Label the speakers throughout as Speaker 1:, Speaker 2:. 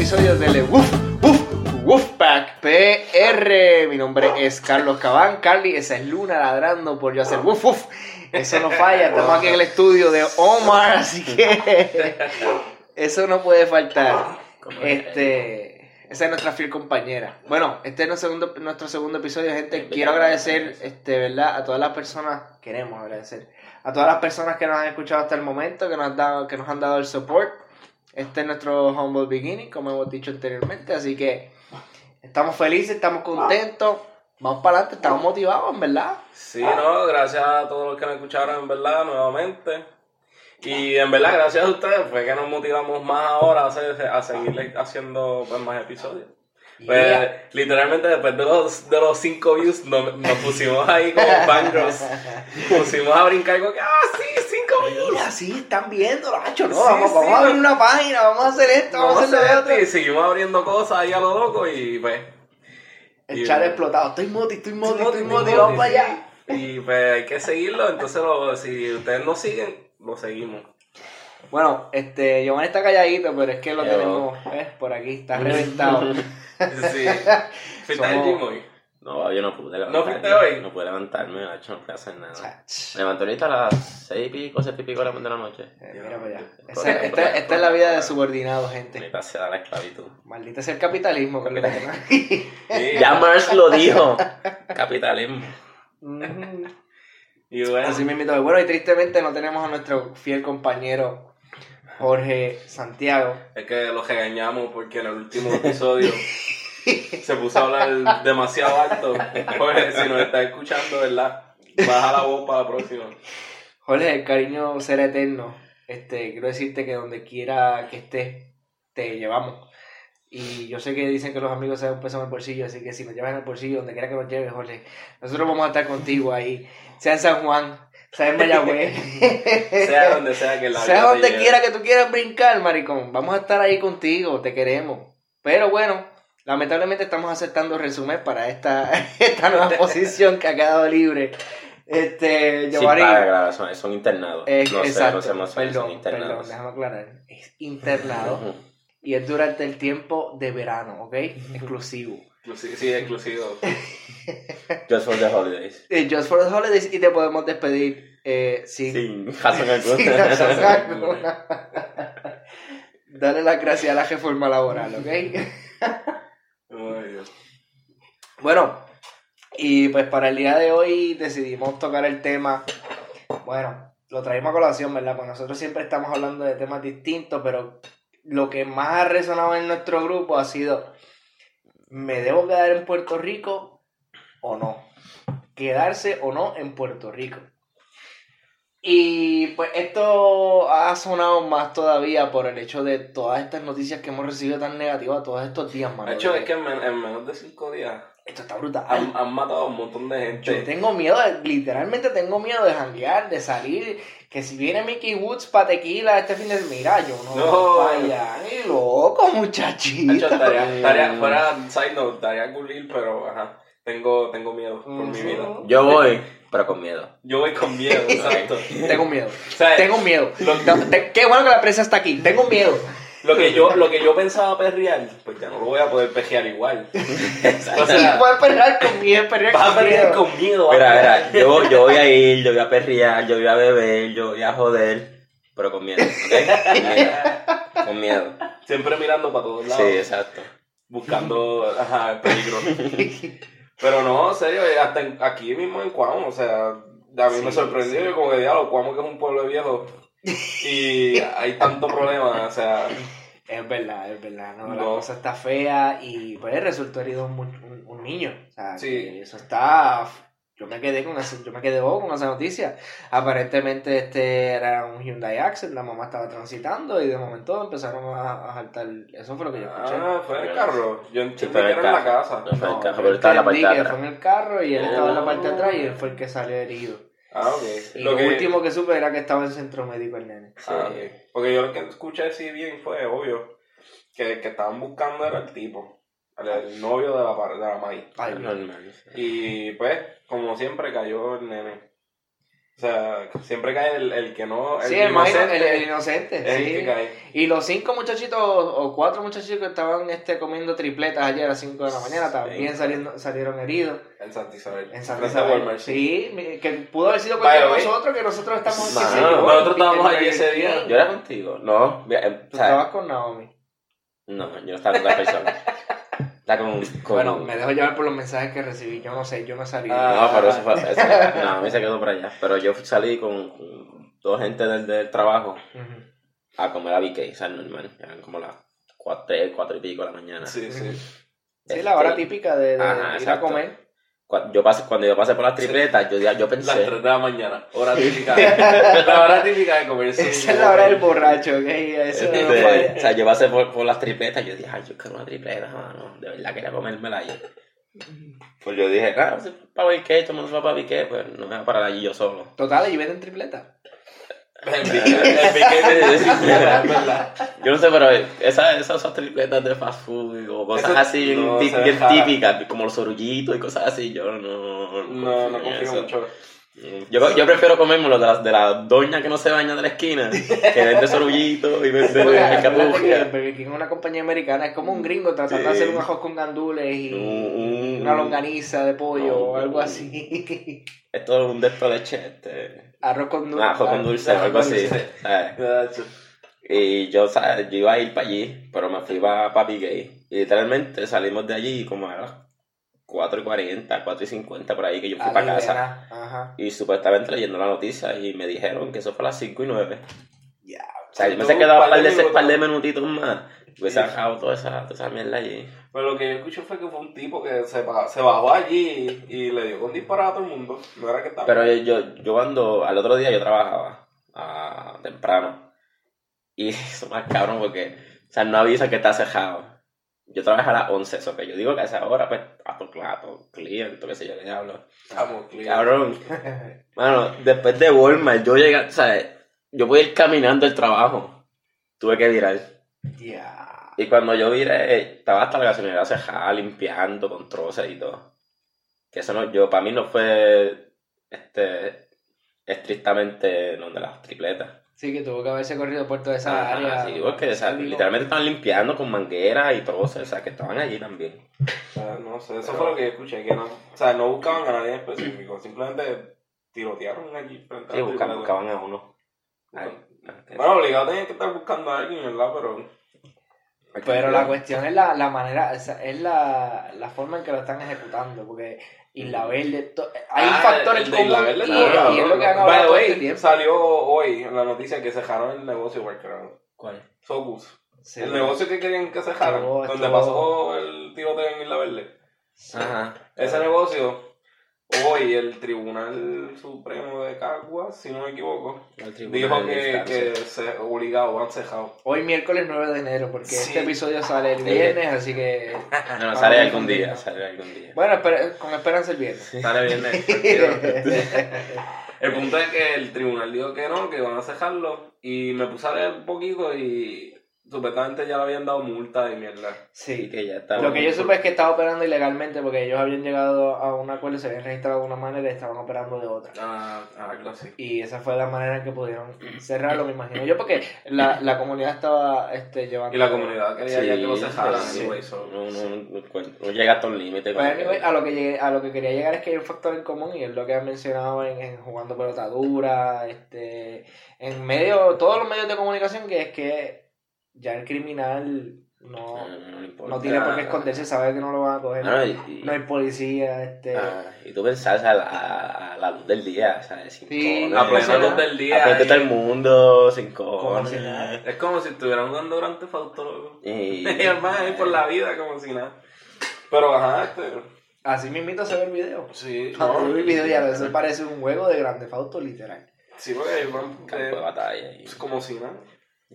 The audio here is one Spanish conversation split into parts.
Speaker 1: episodio del Woof, Woof, Woofpack PR. Mi nombre es Carlos Cabán. Carly, esa es Luna ladrando por yo hacer Woof, Woof. Eso no falla. Estamos aquí en el estudio de Omar, así que eso no puede faltar. Este, esa es nuestra fiel compañera. Bueno, este es nuestro segundo, nuestro segundo episodio, gente. Quiero agradecer, este, ¿verdad? A todas las personas, queremos agradecer a todas las personas que nos han escuchado hasta el momento, que nos han dado, que nos han dado el support. Este es nuestro humble beginning, como hemos dicho anteriormente, así que estamos felices, estamos contentos. Vamos para adelante, estamos motivados, en verdad.
Speaker 2: Sí, no, gracias a todos los que nos escucharon, en verdad, nuevamente. Y en verdad, gracias a ustedes, fue que nos motivamos más ahora a, seguir haciendo pues, más episodios. Pues,
Speaker 1: Yeah.
Speaker 2: literalmente después de los, de los cinco views nos, nos pusimos ahí como fangirls. pusimos a brincar como que, ah, sí, cinco views.
Speaker 1: Mira, sí, están viendo, Nacho, no,
Speaker 2: Sí,
Speaker 1: vamos,
Speaker 2: sí,
Speaker 1: vamos a abrir
Speaker 2: no.
Speaker 1: una página, vamos a hacer esto, vamos,
Speaker 2: Vamos
Speaker 1: a hacer lo
Speaker 2: esto
Speaker 1: otro.
Speaker 2: y seguimos abriendo cosas ahí a lo loco y pues...
Speaker 1: El
Speaker 2: y-
Speaker 1: chat explotado, estoy moti, estoy moti, estoy
Speaker 2: Moti,
Speaker 1: vamos para allá.
Speaker 2: Y pues hay que seguirlo, entonces lo- si ustedes nos siguen, lo seguimos.
Speaker 1: Bueno, este, Giovanni está calladito, pero es que lo
Speaker 3: Yo.
Speaker 1: tenemos, ¿ves? Por aquí, está reventado.
Speaker 2: Sí. ¿Fuiste al
Speaker 1: Somos-
Speaker 2: gym hoy?
Speaker 3: No, yo no pude
Speaker 2: ¿No
Speaker 3: levantarme.
Speaker 2: fuiste hoy?
Speaker 3: No pude levantarme, macho, no pude hacer nada.
Speaker 1: Chach.
Speaker 3: Me levanté ahorita a las seis y pico, siete y pico de la de la noche.
Speaker 1: Eh, Mira para allá. Esa- esta, esta es la vida de subordinado, gente.
Speaker 3: Me pasé a la esclavitud.
Speaker 1: Maldita sea el capitalismo, tenemos.
Speaker 2: Sí.
Speaker 3: Ya Marx lo dijo. Capitalismo.
Speaker 1: Ujú.
Speaker 2: Y bueno,
Speaker 1: Así me invito. Bueno, y tristemente no tenemos a nuestro fiel compañero Jorge Santiago.
Speaker 2: es que los regañamos porque en el último episodio se puso a hablar demasiado alto. Pues si nos está escuchando, ¿verdad? Baja la voz para la próxima.
Speaker 1: Jorge, el cariño será eterno. Este, quiero decirte que donde quiera que estés, te llevamos. Y yo sé que dicen que los amigos se dan un peso en el bolsillo, así que si nos llevan en el bolsillo, donde quiera que nos lleves, Jorge, nosotros vamos a estar contigo ahí, sea en San Juan, sea en Mayagüez,
Speaker 2: Sea donde sea que la
Speaker 1: sea
Speaker 2: te
Speaker 1: donde quiera que tú quieras brincar, maricón, vamos a estar ahí contigo, te queremos. Pero bueno, lamentablemente estamos aceptando resumen para esta, esta nueva posición que ha quedado libre. Este, Giovanni,
Speaker 3: claro, son, son internados. no sé,
Speaker 1: exacto,
Speaker 3: sé, no sé, son
Speaker 1: perdón, perdón,
Speaker 3: internados.
Speaker 1: déjame aclarar, es internado y es durante el tiempo de verano, ¿ok? Exclusivo.
Speaker 2: Sí, exclusivo.
Speaker 3: Just for the holidays.
Speaker 1: Just for the holidays y te podemos despedir eh, sin,
Speaker 3: Sin razón alguna.
Speaker 1: sin alguna. Dale las gracias a la reforma laboral, ¿ok?
Speaker 2: Ay, Dios.
Speaker 1: Bueno, y pues para el día de hoy decidimos tocar el tema, bueno, lo traímos a colación, ¿verdad? Pues nosotros siempre estamos hablando de temas distintos, pero lo que más ha resonado en nuestro grupo ha sido, ¿me debo quedar en Puerto Rico o no? Quedarse o no en Puerto Rico. Y pues esto ha sonado más todavía por el hecho de todas estas noticias que hemos recibido tan negativas todos estos días, mano.
Speaker 2: De hecho, es que en, men- en menos de cinco días
Speaker 1: Esto está brutal.
Speaker 2: han, han matado a un montón de gente.
Speaker 1: Yo tengo miedo, de- literalmente tengo miedo de janguear, de salir. Que si viene Mickey Woods pa' tequila este fin de Mira, yo no,
Speaker 2: No.
Speaker 1: voy allá, ni loco, muchachito.
Speaker 2: hecho, estaría, estaría, fuera side note, estaría cool ir, pero ajá, tengo, tengo miedo por mi vida.
Speaker 3: Yo voy, pero con miedo.
Speaker 2: Yo voy con miedo, exacto.
Speaker 1: Tengo miedo.
Speaker 2: O sea,
Speaker 1: Tengo miedo. No, te- qué bueno que la prensa está aquí. Tengo miedo.
Speaker 2: Lo que yo, lo que yo pensaba perrear, pues ya no lo voy a poder perrear igual. O sea,
Speaker 1: puedes perrear con miedo, perrear
Speaker 2: vas a
Speaker 1: con
Speaker 2: perrear
Speaker 1: miedo.
Speaker 2: con miedo.
Speaker 3: Mira, mira, yo, yo voy a ir, yo voy a perrear, yo voy a beber, yo voy a joder, pero con miedo, ¿ok? Con miedo. Con miedo.
Speaker 2: Siempre mirando para todos lados,
Speaker 3: Sí, exacto.
Speaker 2: buscando ajá, el peligro. Pero no, en serio, eh, hasta en- aquí mismo en Cuamo, o sea, a mí me sorprendió,
Speaker 1: sí.
Speaker 2: yo como que diablo, Cuamo que es un pueblo viejo y hay tantos problemas, o sea,
Speaker 1: Es verdad, es verdad, no, la
Speaker 2: No.
Speaker 1: cosa está fea y pues resultó herido un, mu- un, un niño. O sea,
Speaker 2: Sí.
Speaker 1: que eso está. Yo me quedé con esa, yo me quedé bobo con esa noticia. Aparentemente este era un Hyundai Accent, la mamá estaba transitando y de momento empezaron a, a saltar. Eso fue lo que yo escuché.
Speaker 2: ah, fue en el carro, yo
Speaker 3: Sí,
Speaker 2: entendí
Speaker 3: fue en
Speaker 2: que era en la casa.
Speaker 3: No fue en el
Speaker 1: No,
Speaker 3: carro,
Speaker 1: yo
Speaker 3: pero estaba en la parte
Speaker 1: entendí
Speaker 3: de
Speaker 1: que
Speaker 3: atrás.
Speaker 1: fue en el carro y él estaba en la parte de atrás y él fue el que salió herido.
Speaker 2: Ah, ok.
Speaker 1: Y
Speaker 2: Lo
Speaker 1: lo,
Speaker 2: que-
Speaker 1: último que supe era que estaba en centro médico el nene.
Speaker 2: Ah, ok. Porque yo lo que escuché así bien fue, obvio, que el que estaban buscando era el tipo, el, el novio de la, de la maíz.
Speaker 1: Ay, Dios.
Speaker 3: Normal. sí.
Speaker 2: Y pues, como siempre, cayó el nene. Sea, siempre cae el, el que no. El
Speaker 1: Sí,
Speaker 2: inocente
Speaker 1: el, el inocente.
Speaker 2: es el
Speaker 1: sí.
Speaker 2: que cae.
Speaker 1: Y los cinco muchachitos o cuatro muchachitos que estaban este, comiendo tripletas ayer a las 5 de la mañana también
Speaker 3: Sí.
Speaker 1: saliendo, salieron heridos
Speaker 2: En Santa Isabel.
Speaker 1: en Santa Isabel.
Speaker 2: Walmart.
Speaker 1: Sí, que pudo haber sido cualquiera de nosotros, que nosotros estamos qué sé yo,
Speaker 2: nosotros estábamos allí ese día.
Speaker 3: Yo era contigo. No, eh, o
Speaker 1: Tú
Speaker 3: sea,
Speaker 1: estabas con Naomi.
Speaker 3: no, yo no estaba con la persona. Está con, con-
Speaker 1: Bueno, me dejo llevar por los mensajes que recibí. Yo no sé, yo no salí.
Speaker 2: Ah.
Speaker 3: No, pero eso fue. eso- no, a mí se quedó por allá. Pero yo salí con, con dos gente del, del trabajo a comer a BK, o sea, normal. Eran como las 4, 3, 4 y pico de la mañana.
Speaker 2: Sí, sí.
Speaker 1: Sí, la hora
Speaker 3: Este,
Speaker 1: típica de, de
Speaker 3: Ajá,
Speaker 1: ir a comer.
Speaker 3: Cua- Yo pasé, cuando yo pasé por las tripletas, yo, yo
Speaker 2: Las
Speaker 3: pensé.
Speaker 2: 3 de la mañana. Hora típica. la hora típica de comerse.
Speaker 1: Esa es la hora del borracho, ¿ok? Eso
Speaker 3: este,
Speaker 1: no falla.
Speaker 3: o sea, yo pasé por, por las tripletas, yo dije, ay, yo quiero una tripleta, mano. De verdad quería comérmela ahí. Pues yo dije, claro, si para BK, todo el mundo se va para BK, pues no me voy a parar allí yo solo.
Speaker 1: Total, y venden tripleta.
Speaker 3: Yo no sé, pero esas, esas tripletas de fast food o cosas así bien,
Speaker 2: no
Speaker 3: típicas, como los orullitos y cosas así. Yo no.
Speaker 2: No, no
Speaker 3: en
Speaker 2: confío mucho.
Speaker 3: Yo, yo prefiero comérmelo de la, de la doña que no se baña de la esquina, que vende sorullitos y vende mercapurria.
Speaker 1: Burger King es una compañía americana, es como un gringo tratando de hacer un ajos con gandules y
Speaker 3: Un-
Speaker 1: una longaniza de pollo
Speaker 3: No,
Speaker 1: o algo así.
Speaker 3: Esto es un de estos leche, este.
Speaker 1: Arroz con dulce.
Speaker 3: Ajo con dulce algo así. Y yo, ¿sabes? Yo iba a ir para allí, pero me fui para Papi Gay. Y literalmente salimos de allí como a las 4 y 40, 4 y 50 por ahí que yo fui para casa.
Speaker 1: Ajá.
Speaker 3: Y supuestamente leyendo la noticia y me dijeron que eso fue a las 5 y 9.
Speaker 1: Ya.
Speaker 3: O sea, yo me he quedado un
Speaker 2: par de
Speaker 3: par de minutitos más. Hubiese dejado toda esa, toda esa mierda allí.
Speaker 2: Pero lo que yo escuché fue que fue un tipo que se, se bajó allí y, y le dio un disparate a todo el mundo. No era que estaba.
Speaker 3: Pero yo, yo, cuando, al otro día yo trabajaba temprano. Y eso más cabrón porque, o sea, no avisa que está cejado. Yo trabajé a las 11, eso que yo digo que a esa hora, pues, a tu claro, cliente, qué sé yo, le hablo.
Speaker 2: Clear.
Speaker 3: Cabrón. Mano, después de Walmart, yo llegué, o sea, yo voy a ir caminando al trabajo. Tuve que virar.
Speaker 1: Ya.
Speaker 3: Y cuando yo viré, estaba hasta la gasolinera cejada, limpiando con troces y todo. Que eso no, yo, para mí no fue, este, estrictamente donde las tripletas.
Speaker 1: Sí, que tuvo que haberse corrido por toda esa área.
Speaker 3: sí, o sea,
Speaker 1: Digo,
Speaker 3: literalmente estaban limpiando con mangueras y troces, o sea, que estaban allí también.
Speaker 2: O sea, no sé, eso fue lo que yo escuché. Que no, o sea, no buscaban a nadie en específico. Simplemente tirotearon allí frente a
Speaker 3: Sí,
Speaker 2: la
Speaker 3: buscaban, buscaban a uno. Ay,
Speaker 2: Bueno, obligado tenían que estar buscando a alguien, ¿verdad? Pero.
Speaker 1: Pero la cuestión es la, la manera, es la, la forma en que lo están ejecutando, porque Isla Verde, hay un
Speaker 2: Ah,
Speaker 1: factor
Speaker 2: el
Speaker 1: en
Speaker 2: de Isla Verde,
Speaker 1: y,
Speaker 2: claro,
Speaker 1: y es lo que han
Speaker 2: By
Speaker 1: hablado
Speaker 2: the
Speaker 1: todo
Speaker 2: way,
Speaker 1: este tiempo.
Speaker 2: salió hoy en la noticia que cejaron el negocio Workaround.
Speaker 3: ¿Cuál?
Speaker 2: Socus.
Speaker 1: Sí.
Speaker 2: El negocio que querían que
Speaker 1: Estuvo-
Speaker 2: donde pasó el tiroteo en Isla Verde.
Speaker 3: Ajá.
Speaker 2: Ese negocio, hoy el Tribunal Supremo de Caguas, si no me equivoco, dijo que, que se obligado, han cejado.
Speaker 1: Hoy miércoles 9 de enero, porque
Speaker 2: Sí.
Speaker 1: este episodio sale el
Speaker 3: Sí.
Speaker 1: viernes, así que...
Speaker 3: No, no, sale algún día,
Speaker 1: no.
Speaker 3: sale algún día.
Speaker 1: Bueno, espera- con esperanza el viernes.
Speaker 2: Sale bien El punto es que el tribunal dijo que no, que van a cejarlo. Y me puse a leer un poquito y supuestamente ya le habían dado multa y mierda.
Speaker 3: Sí,
Speaker 1: Sí.
Speaker 3: que ya está.
Speaker 1: Lo que yo supe es que estaba operando ilegalmente porque ellos habían llegado a un acuerdo, se habían registrado de una manera y estaban operando de otra.
Speaker 2: Ah, algo así.
Speaker 1: Y esa fue la manera en que pudieron cerrarlo, me imagino yo, porque la, la comunidad estaba este, llevando...
Speaker 2: Y la comunidad quería ya que lo
Speaker 3: Sí, sí.
Speaker 2: anyway, so.
Speaker 3: No, no, no, no llega hasta un límite.
Speaker 1: Pues, anyway, a lo que llegué- a lo que quería llegar es que hay un factor en común y es lo que han mencionado en, en jugando pelota dura, este, en medio, todos los medios de comunicación que es que ya el criminal no,
Speaker 3: No, no
Speaker 1: no tiene por qué esconderse, sabe que no lo van a coger,
Speaker 3: No, y, y-
Speaker 1: no hay policía, este,
Speaker 3: ah, y tú pensás a la, a la luz del día, ¿sabes? Sin
Speaker 1: Sí,
Speaker 3: cojones,
Speaker 2: A plena luz del día.
Speaker 3: A frente
Speaker 2: y-
Speaker 3: todo el mundo, sin
Speaker 1: Como
Speaker 3: cojones.
Speaker 1: si.
Speaker 2: Es como si estuvieran jugando durante Fausto, loco.
Speaker 3: Y,
Speaker 2: man ahí por la vida, como si nada. Pero ajá, este.
Speaker 1: así mismito se ve el video.
Speaker 2: Sí, no,
Speaker 1: el video ya eso parece un juego de Grande Fauto literal.
Speaker 2: Sí, porque el man.
Speaker 3: campo de batalla. Y,
Speaker 2: es como si nada.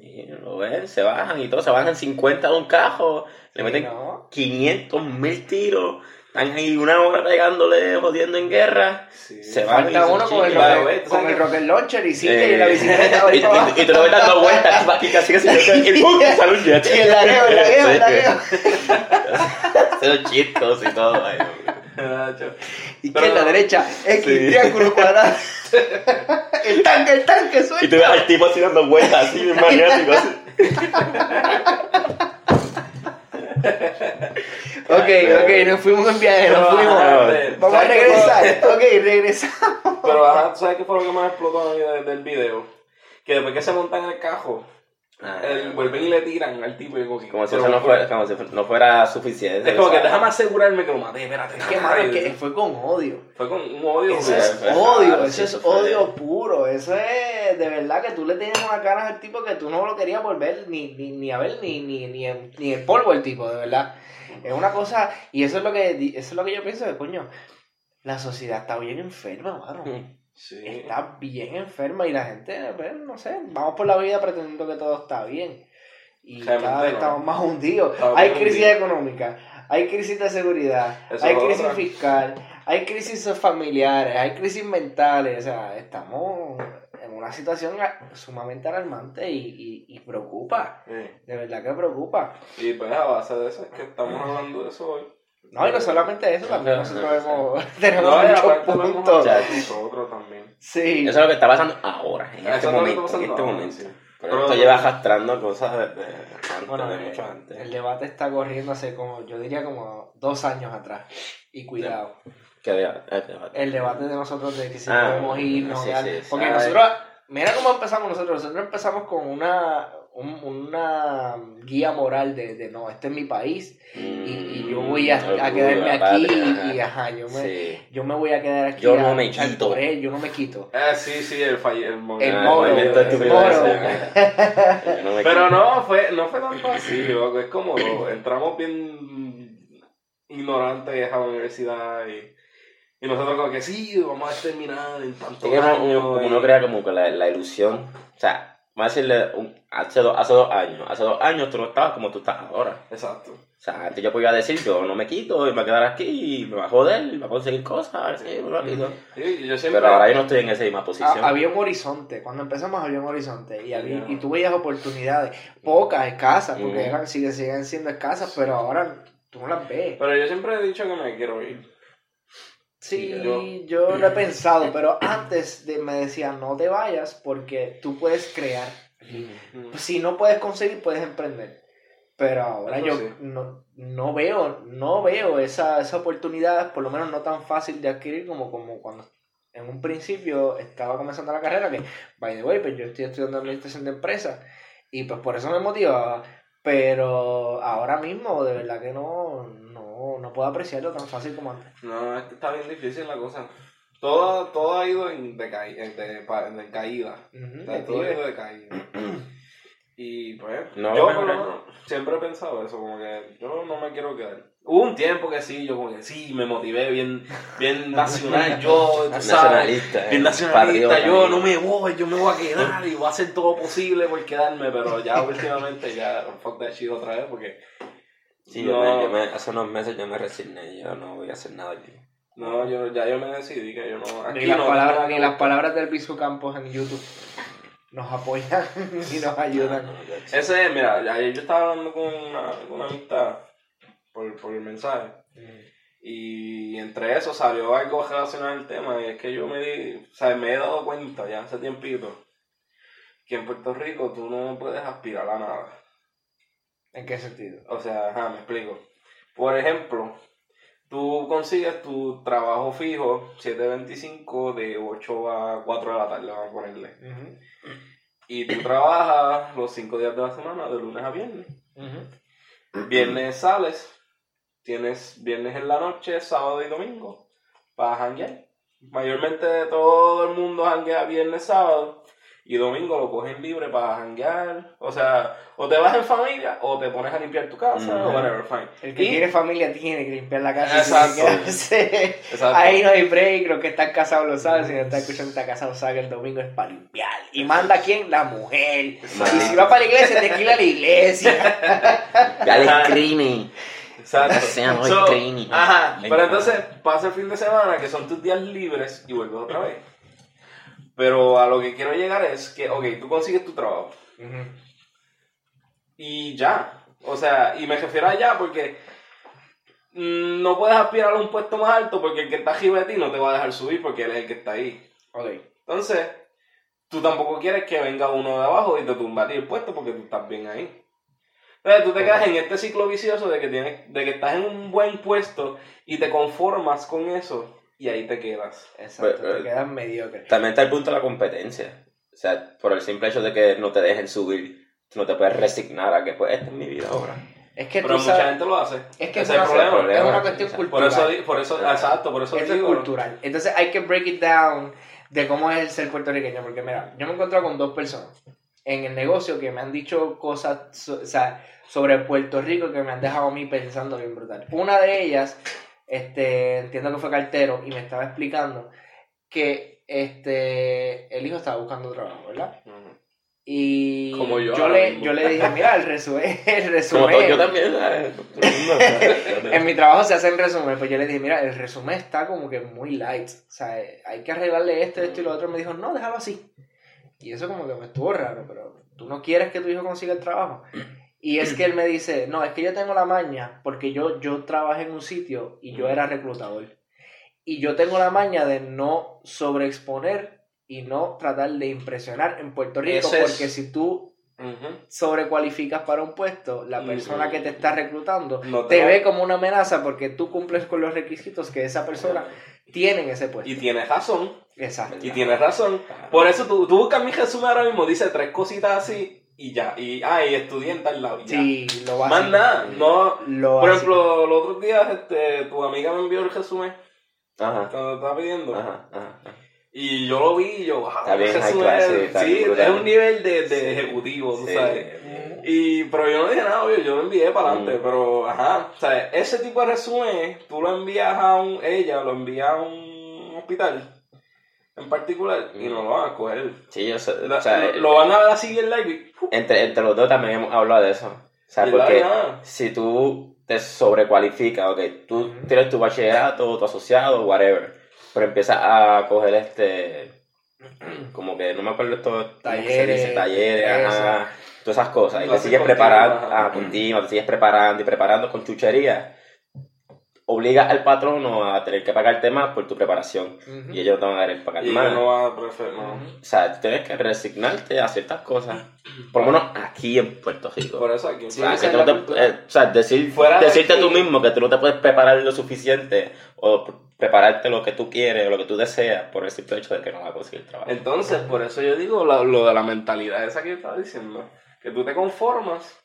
Speaker 3: Y lo ven, se bajan y todo, se bajan 50 de un cajo, le meten
Speaker 1: ¿no?
Speaker 3: 500 mil tiros, están ahí una hora pegándole, jodiendo en guerra.
Speaker 2: Sí.
Speaker 3: Se va
Speaker 1: Falta
Speaker 3: y
Speaker 1: uno con el,
Speaker 2: ¿tú
Speaker 1: con el
Speaker 2: que-
Speaker 1: rocket launcher y sigue
Speaker 3: Eh,
Speaker 1: y en la bicicleta
Speaker 3: y, y- y te lo ves dando vueltas, casi casi y ¡pum! y sale un jet.
Speaker 1: Sí, el lagueo, el lagueo, el lagueo.
Speaker 3: Haciendo chistos y todo. ay.
Speaker 1: Izquierda,
Speaker 2: Pero-
Speaker 1: derecha, X,
Speaker 2: Sí.
Speaker 1: triángulo, cuadrado. el tanque, el tanque,
Speaker 3: Y
Speaker 1: suelta.
Speaker 3: tú ves al tipo así dando vueltas, así, bien magnético, así.
Speaker 1: Ok, ok, nos fuimos en viaje, nos
Speaker 2: Pero,
Speaker 1: fuimos.
Speaker 2: ajá,
Speaker 1: Vamos a
Speaker 2: ¿sabes qué
Speaker 1: regresar. Ok, regresamos.
Speaker 2: Pero ajá, ¿tú ¿sabes qué fue lo que más explotó a mí de- del video? Que después que se montan en el cajo, el- vuelven y le tiran al tipo y como que...
Speaker 3: Ah. Como si eso no
Speaker 2: fue-
Speaker 3: fuera, como si no fuera suficiente.
Speaker 2: Es como que déjame asegurarme que lo maté, espérate.
Speaker 1: Es que, mano, es que fue con odio.
Speaker 2: Fue con un odio.
Speaker 1: Eso es odio,
Speaker 3: raro,
Speaker 1: eso
Speaker 3: sí,
Speaker 1: es odio puro. Eso es de verdad que tú le tenías una cara al tipo que tú no lo querías volver ni, ni, ni a ver ni, ni, ni, en, ni en polvo el tipo, de verdad. Es una cosa, y eso es lo que eso es lo que yo pienso de coño. La sociedad está bien enferma, mano.
Speaker 2: Sí.
Speaker 1: Está bien enferma y la gente, pues, no sé, vamos por la vida pretendiendo que todo está bien. Y
Speaker 2: Realmente
Speaker 1: cada vez
Speaker 2: no.
Speaker 1: estamos más hundidos.
Speaker 2: Estamos
Speaker 1: Hay crisis
Speaker 2: hundidos.
Speaker 1: económica, hay crisis de seguridad,
Speaker 2: Eso
Speaker 1: hay crisis
Speaker 2: otra.
Speaker 1: fiscal, hay crisis familiares, hay crisis mentales. O sea, estamos en una situación sumamente alarmante y, y, y preocupa.
Speaker 2: Sí.
Speaker 1: De verdad que preocupa.
Speaker 2: Y pues a base de eso es que estamos hablando de eso hoy.
Speaker 1: No, y no solamente eso, también nosotros hemos, tenemos
Speaker 2: No,
Speaker 1: muchos puntos.
Speaker 2: también.
Speaker 1: Sí.
Speaker 3: Eso es lo que está pasando ahora, en
Speaker 2: Eso
Speaker 3: este momento. En este momento.
Speaker 2: sí.
Speaker 3: Pero, esto lleva arrastrando cosas desde antes,
Speaker 1: Bueno,
Speaker 3: de
Speaker 1: eh,
Speaker 3: mucho antes.
Speaker 1: el debate está corriendo hace como, yo diría como dos años atrás. Y cuidado.
Speaker 3: ¿Qué debate? El debate.
Speaker 1: El debate de nosotros de que si
Speaker 3: Ah,
Speaker 1: podemos irnos.
Speaker 3: sí, sí, sí.
Speaker 1: porque
Speaker 3: Ay.
Speaker 1: nosotros, mira cómo empezamos nosotros. Nosotros empezamos con una, un- una guía moral de, de no, este es mi país. Y, y yo voy a, a
Speaker 3: Orgullo,
Speaker 1: quedarme aquí.
Speaker 3: patria,
Speaker 1: Y, ajá, yo me,
Speaker 3: Sí.
Speaker 1: yo me voy a quedar aquí.
Speaker 3: Yo
Speaker 1: a
Speaker 3: no me
Speaker 1: luchar
Speaker 3: quito.
Speaker 1: él, yo no me quito.
Speaker 2: Eh, sí, sí, el fallo. El,
Speaker 1: El
Speaker 2: movimiento.
Speaker 3: Ah,
Speaker 1: moro,
Speaker 3: movimiento
Speaker 1: el moro.
Speaker 3: ese. Yo no me
Speaker 2: Pero no, fue, no fue tanto así, loco. Es como entramos bien ignorantes a la universidad y, y nosotros como que sí, vamos a terminar en tantos
Speaker 3: Es que uno,
Speaker 2: años.
Speaker 3: uno-
Speaker 2: y-
Speaker 3: uno crea como que la, la ilusión. O sea, a decirle, un- hace, dos, hace dos años. Hace dos años tú no estabas como tú estás ahora.
Speaker 2: Exacto.
Speaker 3: O sea, antes yo podía decir, yo no me quito y me voy a quedar aquí y me va a joder y me va a conseguir cosas. Sí.
Speaker 2: Sí, yo siempre...
Speaker 3: Pero ahora yo no estoy en esa misma
Speaker 1: Ah,
Speaker 3: posición.
Speaker 1: había un horizonte, cuando empezamos había un horizonte y, había,
Speaker 2: Ya.
Speaker 1: y tú veías oportunidades, pocas, escasas, porque eran, siguen, siguen siendo escasas, pero ahora tú no las ves.
Speaker 2: Pero yo siempre he dicho que me quiero ir.
Speaker 1: Sí,
Speaker 2: Yo-
Speaker 1: yo, lo he pensado, pero antes de, me decían no te vayas porque tú puedes crear.
Speaker 2: Mm.
Speaker 1: Si no puedes conseguir, puedes emprender. Pero ahora
Speaker 2: Eso
Speaker 1: yo
Speaker 2: sí.
Speaker 1: no, no veo, no veo esa, esa oportunidad, por lo menos no tan fácil de adquirir como, como cuando en un principio estaba comenzando la carrera, que, by the way, pues yo estoy estudiando administración de empresas y pues por eso me motivaba. Pero ahora mismo, de verdad que no, no, no puedo apreciarlo tan fácil como antes.
Speaker 2: No, es que está bien difícil la cosa. Todo, todo ha ido en, decaí- en, de- en caída.
Speaker 1: Ujú,
Speaker 2: O sea, todo ha ido de caída. Y pues,
Speaker 3: No,
Speaker 2: yo por lo siempre he pensado eso, como que yo no me quiero quedar. Hubo un tiempo que sí, yo como que sí, me motivé bien, bien nacional, yo, tú sabes,
Speaker 3: Nacionalista.
Speaker 2: bien
Speaker 3: eh,
Speaker 2: nacionalista,
Speaker 3: patriota,
Speaker 2: yo
Speaker 3: eh.
Speaker 2: no me voy, yo me voy a quedar y voy a hacer todo posible por quedarme, pero ya últimamente ya fuck that shit otra vez porque
Speaker 3: Sí, yo me, yo me- hace unos meses yo me resigné, yo no voy a hacer nada aquí.
Speaker 2: no, yo ya yo me decidí que yo no, aquí
Speaker 1: Ni las,
Speaker 2: no,
Speaker 1: palabras,
Speaker 2: no,
Speaker 1: ni las palabras del Bisu Campos en YouTube nos apoyan y nos ayudan.
Speaker 3: No, no, yo-
Speaker 2: Ese, mira, ayer yo estaba hablando con una, con una amistad por, por el mensaje. Y entre eso salió algo relacionado al tema, y es que yo me di, o sea, me he dado cuenta ya hace tiempito que en Puerto Rico tú no puedes aspirar a nada.
Speaker 1: ¿En qué sentido?
Speaker 2: O sea, ajá, me explico. Por ejemplo, tú consigues tu trabajo fijo, 7.25 de 8 a 4 de la tarde, vamos a ponerle. Y tú trabajas los 5 días de la semana, de lunes a viernes. Viernes sales, tienes viernes en la noche, sábado y domingo para janguear. Mayormente todo el mundo janguea viernes, sábado y domingo lo cogen libre para janguear. O sea, o te vas en familia o te pones a limpiar tu casa o whatever, fine.
Speaker 1: El que
Speaker 2: Y-
Speaker 1: tiene familia tiene que limpiar la casa. y
Speaker 2: Exacto. Exacto.
Speaker 1: Ahí no hay break, los que están casados lo saben, si no están escuchando está casado saben que el domingo es para limpiar. Y manda a quién? La mujer. Y si va para la iglesia, te alquila la iglesia.
Speaker 3: Ya le escribe.
Speaker 2: Exacto. So, ajá, pero entonces pasa el fin de semana que son tus días libres y vuelves otra vez. Pero a lo que quiero llegar es que, ok, tú consigues tu trabajo. Y ya. O sea, y me refiero a ya porque mm, no puedes aspirar a un puesto más alto porque el que está arriba de ti no te va a dejar subir porque él es el que está ahí.
Speaker 1: Ok.
Speaker 2: Entonces, tú tampoco quieres que venga uno de abajo y te tumba a ti el puesto porque tú estás bien ahí. Entonces tú te quedas en este ciclo vicioso de que, tienes, de que estás en un buen puesto y te conformas con eso y ahí te quedas.
Speaker 1: Exacto, te
Speaker 3: eh,
Speaker 1: quedas mediocre.
Speaker 3: También está el punto de la competencia. O sea, por el simple hecho de que no te dejen subir, tú no te puedes resignar a que, pues, esta es mi vida ahora.
Speaker 1: Es que
Speaker 2: Pero
Speaker 1: tú
Speaker 2: mucha
Speaker 1: sabes,
Speaker 2: gente lo hace.
Speaker 1: es que es
Speaker 2: Ese
Speaker 1: una,
Speaker 2: es el problema.
Speaker 1: es una cuestión
Speaker 3: Exacto.
Speaker 1: cultural.
Speaker 2: Por eso, por eso, exacto, por eso
Speaker 1: Esto es
Speaker 2: digo.
Speaker 1: cultural. Entonces hay que break it down de cómo es el ser puertorriqueño. Porque mira, yo me he encontrado con dos personas en el negocio que me han dicho cosas o sea, sobre Puerto Rico que me han dejado a mí pensando bien brutal. Una de ellas, este, entiendo que fue cartero y me estaba explicando que este, el hijo estaba buscando trabajo, ¿verdad?
Speaker 2: Ujú.
Speaker 1: Y
Speaker 2: Como yo
Speaker 1: le, yo le dije, mira, el resumen, el resumen.
Speaker 3: yo también.
Speaker 1: En mi trabajo se hacen resumen, pues yo le dije, mira, el resumen está como que muy light, o sea, hay que arreglarle esto, esto y lo otro. Me dijo, no, déjalo así. Y eso como que me estuvo raro, pero tú no quieres que tu hijo consiga el trabajo. Y es que él me dice, no, es que yo tengo la maña, porque yo, yo trabajé en un sitio y yo era reclutador. Y yo tengo la maña de no sobreexponer y no tratar de impresionar en Puerto Rico,
Speaker 2: es-
Speaker 1: porque si tú sobrecualificas para un puesto, la persona que te está reclutando
Speaker 2: No
Speaker 1: te ve como una amenaza porque tú cumples con los requisitos que esa persona tiene en ese puesto.
Speaker 2: Y tienes razón.
Speaker 1: Exacto.
Speaker 2: Y tienes razón. Por eso tú, tú buscas mi resumen ahora mismo, dice tres cositas así y ya. Y, ah, y estudiante al lado. y ya.
Speaker 1: Sí, lo
Speaker 2: Más
Speaker 1: básico.
Speaker 2: nada. No,
Speaker 1: Lo
Speaker 2: por
Speaker 1: básico.
Speaker 2: ejemplo, los otros días este, tu amiga me envió el resumen
Speaker 3: Ajá,
Speaker 2: cuando te estaba pidiendo.
Speaker 3: ajá, ajá.
Speaker 2: Y yo lo vi y yo, wow, ese es-
Speaker 3: sí,
Speaker 2: es un nivel de, de
Speaker 3: Sí,
Speaker 2: ejecutivo, tú
Speaker 3: sí.
Speaker 2: sabes. Y, pero yo no dije nada, obvio, yo lo envié para adelante,
Speaker 3: Mm.
Speaker 2: pero, ajá, o sea, ese tipo de resumen, tú lo envías a un, ella lo envía a un hospital en particular y no lo van a coger.
Speaker 3: Sí, yo sé,
Speaker 2: La-
Speaker 3: o sea,
Speaker 2: lo, lo van a ver así en live y,
Speaker 3: entre, entre los dos también hemos hablado de eso. O sea, porque si tú te sobrecualificas, ok, tú tienes tu bachillerato, tu asociado, whatever, pero empiezas a coger este, como que no me acuerdo esto, ¿cómo que se
Speaker 1: Talleres,
Speaker 3: dice? talleres, ajá, todas esas cosas, y te sigues preparando,
Speaker 2: ajá.
Speaker 3: ah, continuo, te sigues preparando y preparando con chuchería, obliga al patrono a tener que pagarte más por tu preparación, y ellos no te van a querer pagar
Speaker 2: Y
Speaker 3: más.
Speaker 2: ella no va a preferir, no.
Speaker 1: Ujú.
Speaker 3: O sea, tú tienes que resignarte a ciertas cosas. Por lo menos aquí en Puerto Rico.
Speaker 2: Por eso aquí.
Speaker 1: Sí,
Speaker 3: o sea,
Speaker 1: esa
Speaker 3: que
Speaker 1: es
Speaker 3: tú
Speaker 1: la
Speaker 3: no te-
Speaker 1: cultura.
Speaker 3: eh, o sea, decir,
Speaker 2: Fuera
Speaker 3: decirte
Speaker 2: aquí-
Speaker 3: tú mismo que tú no te puedes preparar lo suficiente o pre- prepararte lo que tú quieres o lo que tú deseas por el simple hecho de que no vas a conseguir trabajo.
Speaker 2: Entonces, por eso yo digo la- lo de la mentalidad esa que yo estaba diciendo. Que tú te conformas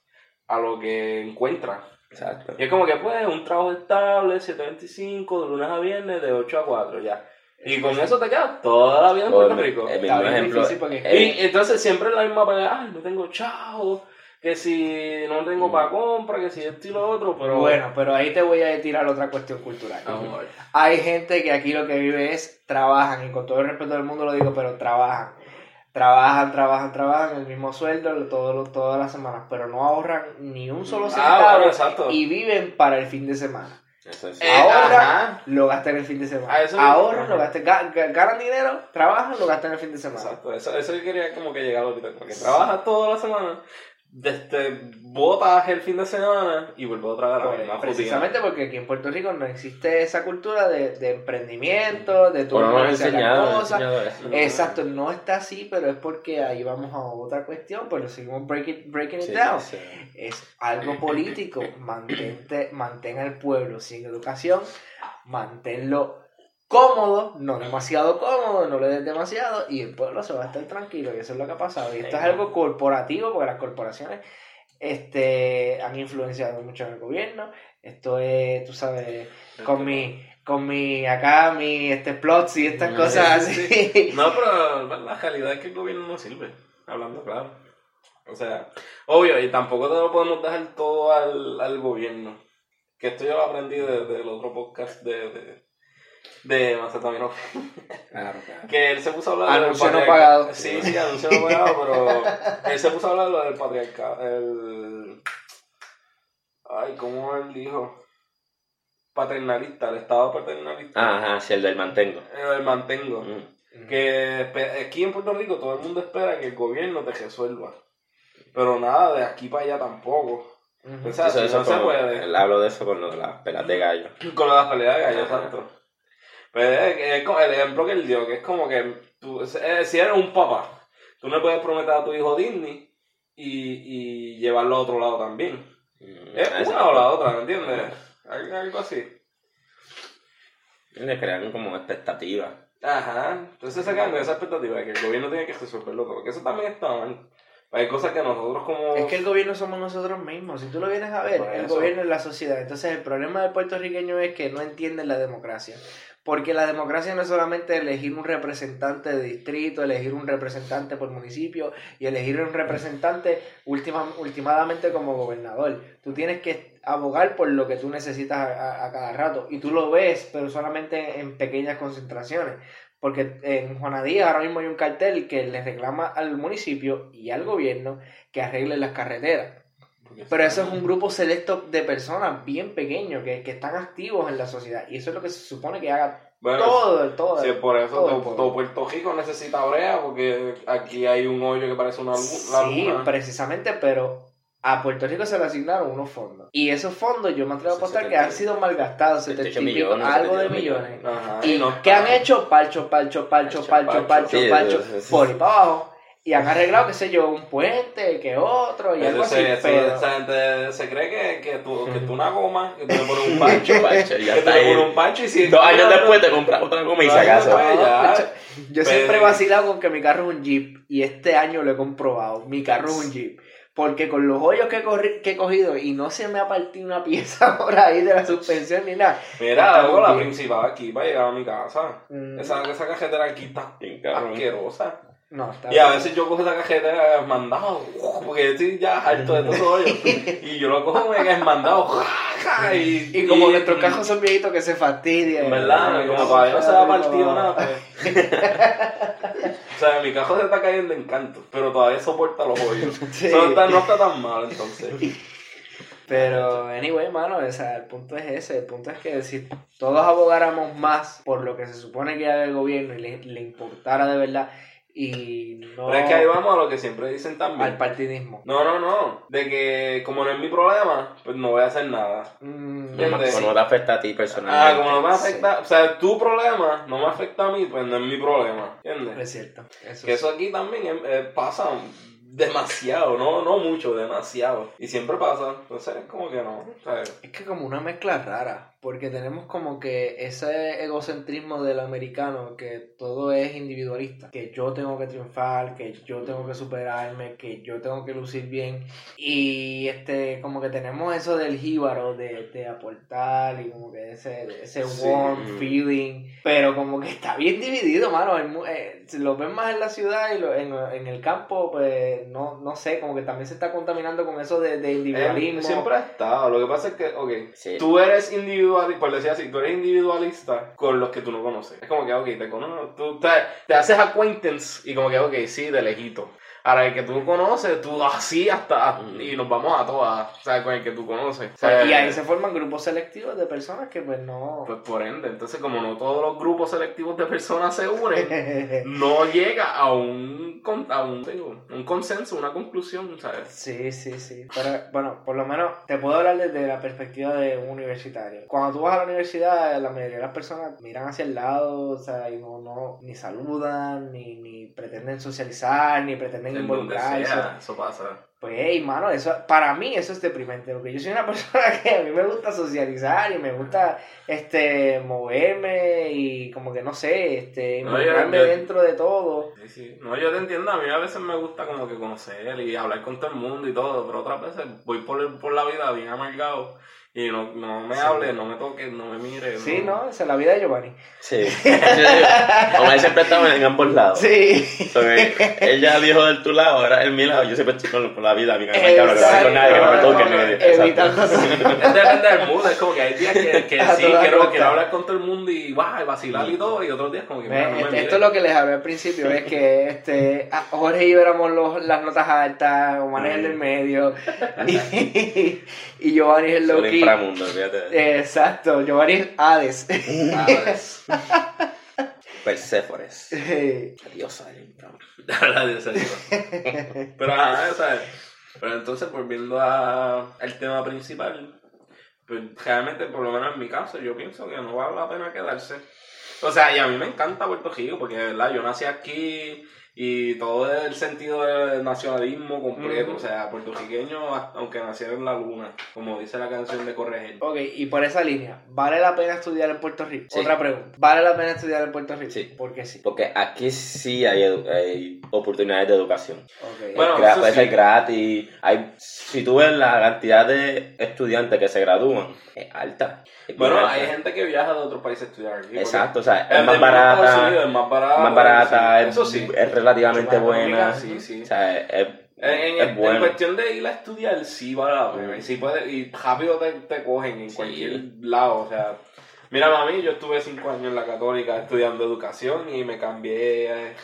Speaker 2: a lo que encuentras.
Speaker 3: Exacto.
Speaker 2: Y es como que, pues, un trabajo estable, 725, de lunes a viernes, de 8 a 4, ya. Y con eso te quedas toda la vida en Puerto Rico.
Speaker 3: el mismo ejemplo.
Speaker 1: difícil porque-
Speaker 3: eh,
Speaker 2: Y entonces siempre es la misma pelea, ay, no tengo chavo, que si no tengo para compra, que si esto y lo otro, pero...
Speaker 1: Bueno, pero ahí te voy a tirar otra cuestión cultural.
Speaker 2: Amor.
Speaker 1: Hay gente que aquí lo que vive es trabajan, y con todo el respeto del mundo lo digo, pero trabajan. Trabajan, trabajan, trabajan el mismo sueldo todo, lo- todas las semanas, pero no ahorran ni un solo
Speaker 2: Ah,
Speaker 1: centavo
Speaker 2: exacto.
Speaker 1: y viven para el fin de semana.
Speaker 3: Eso es-
Speaker 2: Eh,
Speaker 1: ahora
Speaker 2: ajá.
Speaker 1: lo gastan el fin de semana.
Speaker 2: Ah,
Speaker 1: Ahorran, lo gastan, ga- ga- ganan dinero, trabajan, lo gastan el fin de semana.
Speaker 2: Exacto, eso, eso yo quería como que llegar ahorita, porque trabajas toda la semana, desde botas el fin de semana y vuelves otra vez a la
Speaker 1: Pues,
Speaker 2: misma rutina.
Speaker 1: precisamente porque aquí en Puerto Rico no existe esa cultura de, de emprendimiento, de tu
Speaker 3: o no enseñado,
Speaker 1: cosas.
Speaker 3: enseñado.
Speaker 1: Exacto, no está así, pero es porque ahí vamos a otra cuestión, pero seguimos break it- breaking it down.
Speaker 3: sí.
Speaker 1: Es algo político, mantente, mantén al pueblo sin educación, manténlo cómodo, no demasiado cómodo, no le des demasiado y el pueblo se va a estar tranquilo y eso es lo que ha pasado. Y esto es algo corporativo porque las corporaciones este, han influenciado mucho en el gobierno. Esto es, tú sabes, con mi, con mi, acá, mi, este, plots y estas
Speaker 3: Sí,
Speaker 1: cosas
Speaker 2: sí,
Speaker 1: así.
Speaker 2: No, pero la realidad es que el gobierno no sirve, hablando claro. O sea, obvio, y tampoco te lo podemos dejar todo al, al gobierno. Que esto yo lo aprendí de- del otro podcast de, de, de Macetamino.
Speaker 3: Claro, claro.
Speaker 2: Que él se puso a hablar del
Speaker 1: Anuncio no pagado.
Speaker 2: Sí, sí, anuncio no pagado, pero él se puso a hablar de lo del patriarcado. El... Ay, ¿cómo él dijo? Paternalista, el estado paternalista.
Speaker 3: Ajá, sí, el del mantengo.
Speaker 2: El mantengo.
Speaker 3: Mm.
Speaker 2: Que aquí en Puerto Rico todo el mundo espera que el gobierno te resuelva. Pero nada, de aquí para allá tampoco.
Speaker 1: Ujú.
Speaker 2: O sea,
Speaker 3: Eso,
Speaker 2: si
Speaker 3: eso
Speaker 2: no se puede.
Speaker 3: él hablo de eso con lo de las pelas de gallo.
Speaker 2: Con lo de las peleas de gallo, exacto. Pero es, es como el ejemplo que él dio, que es como que tú, eh, si eres un papá, tú no puedes prometer a tu hijo Disney y, y llevarlo a otro lado también.
Speaker 3: Mm,
Speaker 2: Es
Speaker 3: exacto.
Speaker 2: una o la otra, ¿me entiendes? Algo, algo así.
Speaker 3: Le crean como expectativas.
Speaker 2: Ajá. Entonces se quedan con esa expectativa de que el gobierno tiene que resolverlo todo. Que eso también está mal. Hay cosas que nosotros como...
Speaker 1: Es que el gobierno somos nosotros mismos. Si tú lo vienes a ver,
Speaker 2: Por
Speaker 1: el
Speaker 2: eso.
Speaker 1: gobierno es la sociedad. Entonces, el problema del puertorriqueño es que no entienden la democracia. Porque la democracia no es solamente elegir un representante de distrito, elegir un representante por municipio y elegir un representante última, últimamente como gobernador. Tú tienes que abogar por lo que tú necesitas a, a- a cada rato. Y tú lo ves, pero solamente en pequeñas concentraciones. Porque en Juanadía ahora mismo hay un cartel que le reclama al municipio y al gobierno que arreglen las carreteras. Pero eso es un grupo selecto de personas bien pequeño que, que están activos en la sociedad. Y eso es lo que se supone que haga
Speaker 2: Bueno,
Speaker 1: todo, todo.
Speaker 2: Sí, por eso
Speaker 1: todo
Speaker 2: todo, Puerto Rico necesita brea, porque aquí hay un hoyo que parece una lu- la
Speaker 1: Sí,
Speaker 2: luna.
Speaker 1: precisamente, pero a Puerto Rico se le asignaron unos fondos. Y esos fondos yo me atrevo a apostar que
Speaker 3: 70,
Speaker 1: han sido malgastados,
Speaker 3: 78
Speaker 1: 70 y pico,
Speaker 3: millones,
Speaker 1: algo de
Speaker 3: 72
Speaker 1: millones.
Speaker 2: Ajá,
Speaker 1: ¿Y
Speaker 2: no
Speaker 1: qué
Speaker 2: está-
Speaker 1: han hecho? Palcho, palcho, palcho,
Speaker 2: Palcho,
Speaker 1: palcho,
Speaker 2: palcho.
Speaker 1: palcho,
Speaker 3: Sí,
Speaker 1: palcho,
Speaker 3: eso, eso.
Speaker 1: por y para abajo. Y han arreglado, qué sé yo, un puente, que otro, y algo así.
Speaker 2: eso,
Speaker 1: pero...
Speaker 2: esa gente se cree que, que, tú, que tú una goma, que tú le pones un pancho,
Speaker 3: Pancho, y ya
Speaker 2: que tú le pones un pancho y si...
Speaker 3: Dos años después te compras otra goma y
Speaker 2: después. ya.
Speaker 1: Yo
Speaker 2: Pero-
Speaker 1: siempre he vacilado con que mi carro es un Jeep y este año lo he comprobado. Mi carro es un Jeep. Porque con los hoyos que he, corri- que he cogido y no se me ha partido una pieza por ahí de la suspensión ni nada.
Speaker 2: Mira, hago la principal aquí para llegar a mi casa.
Speaker 1: Mm,
Speaker 2: Esa, esa cajetera aquí está asquerosa.
Speaker 1: No, está
Speaker 2: Y a veces yo cojo esa cajetera mandado, porque estoy ya harto de todo hoyo. Y yo lo cojo mega mandado. Y,
Speaker 1: Y como
Speaker 2: y-
Speaker 1: nuestros cajos son viejitos que se fastidian.
Speaker 2: En verdad, como todavía no se ha partido nada, pues. o sea, mi cajo se está cayendo en canto, pero todavía soporta los hoyos.
Speaker 1: Sí.
Speaker 2: No, está, no está tan mal, entonces.
Speaker 1: Pero, anyway, mano, o sea, el punto es ese. El punto es que si todos abogáramos más por lo que se supone que haga el gobierno y le, le importara de verdad y no
Speaker 2: Pero es que ahí vamos a lo que siempre dicen
Speaker 1: al
Speaker 2: también.
Speaker 1: partidismo.
Speaker 2: No, no, no. De que como no es mi problema, pues no voy a hacer nada.
Speaker 1: Mm,
Speaker 3: No,
Speaker 2: ¿Entiendes?
Speaker 3: no te afecta a ti
Speaker 2: Ah,
Speaker 3: personalmente.
Speaker 2: como no me
Speaker 1: Sí.
Speaker 2: afecta, o sea, tu problema no me afecta a mí, pues no es mi problema. ¿Entiendes?
Speaker 1: Es cierto. Eso
Speaker 2: Que
Speaker 1: sí.
Speaker 2: eso aquí también pasa demasiado, no, no mucho, demasiado. Y siempre pasa. Entonces es como que no.
Speaker 1: Es que como una mezcla rara, porque tenemos como que ese egocentrismo del americano, que todo es individualista, que yo tengo que triunfar, que yo tengo que superarme, que yo tengo que lucir bien, y este como que tenemos eso del jíbaro de, de aportar y como que ese, ese
Speaker 2: Sí.
Speaker 1: warm feeling, pero como que está bien dividido, mano, eh, lo ven más en la ciudad y lo- en, en el campo, pues no, no sé, como que también se está contaminando con eso de, de individualismo.
Speaker 2: él siempre ha estado. Lo que pasa es que, ok,
Speaker 3: Sí.
Speaker 2: tú eres individualista, por decir así, tú eres individualista con los que tú no conoces. Es como que, ok, te conozco, tú te, te haces acquaintance y como que, ok, sí, de lejito. Ahora, el que tú conoces, tú así hasta, y nos vamos a todas, ¿sabes? Con el que tú conoces.
Speaker 1: Y ahí se forman grupos selectivos de personas que pues no...
Speaker 2: Pues por ende, entonces como no todos los grupos selectivos de personas se unen, no llega a un, a un, digo, un consenso, una conclusión, ¿sabes?
Speaker 1: Sí, sí, sí. Pero bueno, por lo menos te puedo hablar desde la perspectiva de un universitario. Cuando tú vas a la universidad, la mayoría de las personas miran hacia el lado, o sea, y no, no ni saludan, ni, ni pretenden socializar, ni pretenden
Speaker 2: En donde
Speaker 1: involucrarse.
Speaker 2: sea, eso pasa.
Speaker 1: Pues, hey, mano, eso, para mí eso es deprimente, porque yo soy una persona que a mí me gusta socializar y me gusta, este, moverme y como que, no sé, este,
Speaker 2: No, yo-
Speaker 1: involucrarme
Speaker 2: yo-
Speaker 1: dentro de todo.
Speaker 2: Sí, sí. No, yo te entiendo, a mí a veces me gusta como que conocer y hablar con todo el mundo y todo, pero otras veces voy por, por la vida bien amargado y no, no me
Speaker 1: Sí.
Speaker 2: hable, no me toque, no me mire.
Speaker 1: Sí, ¿no? Esa es la vida de Giovanni.
Speaker 3: Sí. Como él siempre estaba en ambos lados.
Speaker 1: Sí.
Speaker 3: Porque él ya dijo del tu lado, ahora el mi lado. Yo siempre estoy con, la vida, cabrón, que no hablar con nadie, que no me toque.
Speaker 2: Exacto.
Speaker 1: Evitando
Speaker 2: Es depende del mood, es como que hay días que, que
Speaker 1: A
Speaker 2: sí, quiero, quiero hablar con todo el mundo y guay, vacilar y todo, y otros días como que
Speaker 1: Ve,
Speaker 2: mira, no me
Speaker 1: este-
Speaker 2: mire.
Speaker 1: esto es lo que les hablé al principio, es que este, a- Jorge y yo éramos los, las notas altas, Omar es el del medio, y, y Giovanni es el low
Speaker 3: inframundo, fíjate.
Speaker 1: Exacto, Giovanni es Hades.
Speaker 2: Ah, es-
Speaker 3: Perséfores.
Speaker 1: Sí.
Speaker 3: Diosa del inframundo.
Speaker 2: La de serio. Pero ajá, o sea, Pero entonces, volviendo a, al tema principal, pues realmente, por lo menos en mi caso, yo pienso que no vale la pena quedarse. O sea, y a mí me encanta Puerto Rico, porque de verdad yo nací aquí y todo el sentido del nacionalismo completo. O sea, puertorriqueño, aunque naciera en la luna, como dice la canción de Corregir.
Speaker 1: Ok, y por esa línea, ¿vale la pena estudiar en Puerto Rico?
Speaker 3: Sí.
Speaker 1: Otra pregunta. ¿Vale la pena estudiar en Puerto Rico?
Speaker 3: Sí.
Speaker 1: ¿Por qué sí?
Speaker 3: Porque aquí sí hay, hay oportunidades de educación.
Speaker 2: Bueno,
Speaker 3: Gra-
Speaker 2: eso
Speaker 3: puede
Speaker 2: sí.
Speaker 3: ser gratis. Hay, si tú ves la cantidad de estudiantes que se gradúan, es alta. Es
Speaker 2: Bueno,
Speaker 3: alta.
Speaker 2: hay gente que viaja de otros países a estudiar aquí.
Speaker 3: Exacto, o sea, es más barata,
Speaker 2: Unidos es más barata.
Speaker 3: más barata,
Speaker 2: Eso sí.
Speaker 3: es relativamente buena.
Speaker 1: económica,
Speaker 2: Sí, sí.
Speaker 3: O sea, es, es-
Speaker 2: En, en-
Speaker 3: es
Speaker 2: en
Speaker 3: bueno.
Speaker 2: cuestión de ir a estudiar, sí vale la pena. Y, sí puede, y rápido te, te cogen en
Speaker 3: Sí.
Speaker 2: cualquier lado. O sea, mira, mami, yo estuve cinco años en la Católica estudiando educación y me cambié. eh,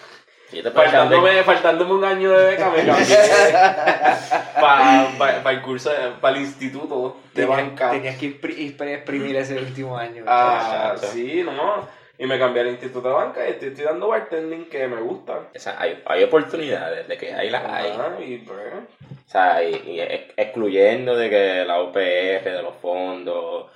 Speaker 2: faltándome, faltándome un año de beca, me cambié para el curso, para el instituto de
Speaker 1: Tenías,
Speaker 2: banca.
Speaker 1: tenías que exprimir ese último año.
Speaker 2: Ah, sí, no. Y me cambié al instituto de banca y estoy estudiando bartending que me gusta.
Speaker 3: o sea, hay, hay oportunidades de que hay las hay.
Speaker 2: Ah, y pues,
Speaker 3: O sea, y, y ex- excluyendo de que la UPR, de los fondos,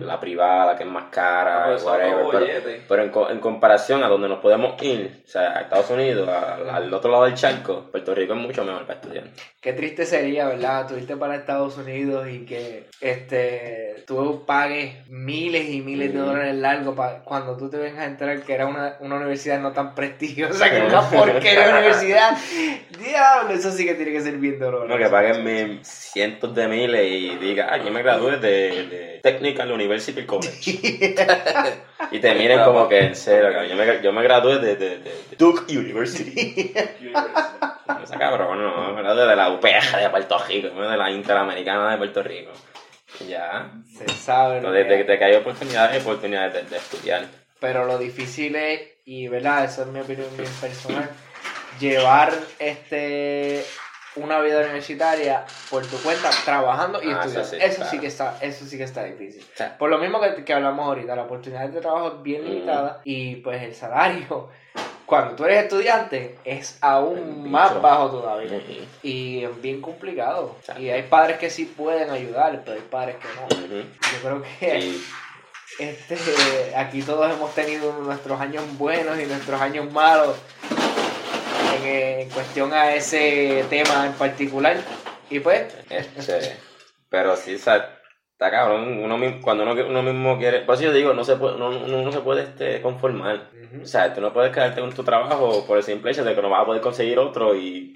Speaker 3: La privada, que es más cara,
Speaker 2: ah,
Speaker 3: whatever, pero, pero en, en comparación a donde nos podemos ir, o sea, a Estados Unidos, al, al otro lado del charco, Puerto Rico es mucho mejor para estudiar.
Speaker 1: Qué triste sería, ¿verdad? Tuviste para Estados Unidos y que este tú pagues miles y miles de dólares largos pa- cuando tú te vengas a enterar que era una, una universidad no tan prestigiosa, que una porquería universidad. Diablo, eso sí que tiene que ser bien doloroso.
Speaker 3: No, que paguen cientos de miles y diga, ah, yo me gradué de, de Technical University College. y te miren como que en serio, cabrón, yo me, yo me gradué de, de, de- de Duke University. Esa cabrón, no, me gradué de la UPR de Puerto Rico, de la Interamericana de Puerto Rico. Ya.
Speaker 1: Se sabe.
Speaker 3: Entonces, de que hay oportunidades, oportunidades de, de estudiar.
Speaker 1: Pero lo difícil es, y verdad, eso es mi opinión bien personal, llevar este una vida universitaria por tu cuenta, trabajando y
Speaker 3: Ah,
Speaker 1: estudiando.
Speaker 3: eso
Speaker 1: Eso
Speaker 3: sí,
Speaker 1: que está, eso sí que está difícil. Por lo mismo que, que hablamos ahorita, la oportunidad de trabajo es bien
Speaker 3: Mm.
Speaker 1: limitada y pues el salario, cuando tú eres estudiante, es aún más bajo todavía.
Speaker 3: ujú,
Speaker 1: Y es bien complicado. Y hay padres que sí pueden ayudar, pero hay padres que no. Yo creo que este, aquí todos hemos tenido nuestros años buenos y nuestros años malos en, eh, en cuestión a ese tema en particular. Y pues,
Speaker 3: Este, pero sí, o sea, está cabrón. Uno, cuando uno, uno mismo quiere. Por eso yo digo, no se puede, uno, uno no se puede este, conformar. O sea, tú no puedes quedarte con tu trabajo por el simple hecho de que no vas a poder conseguir otro y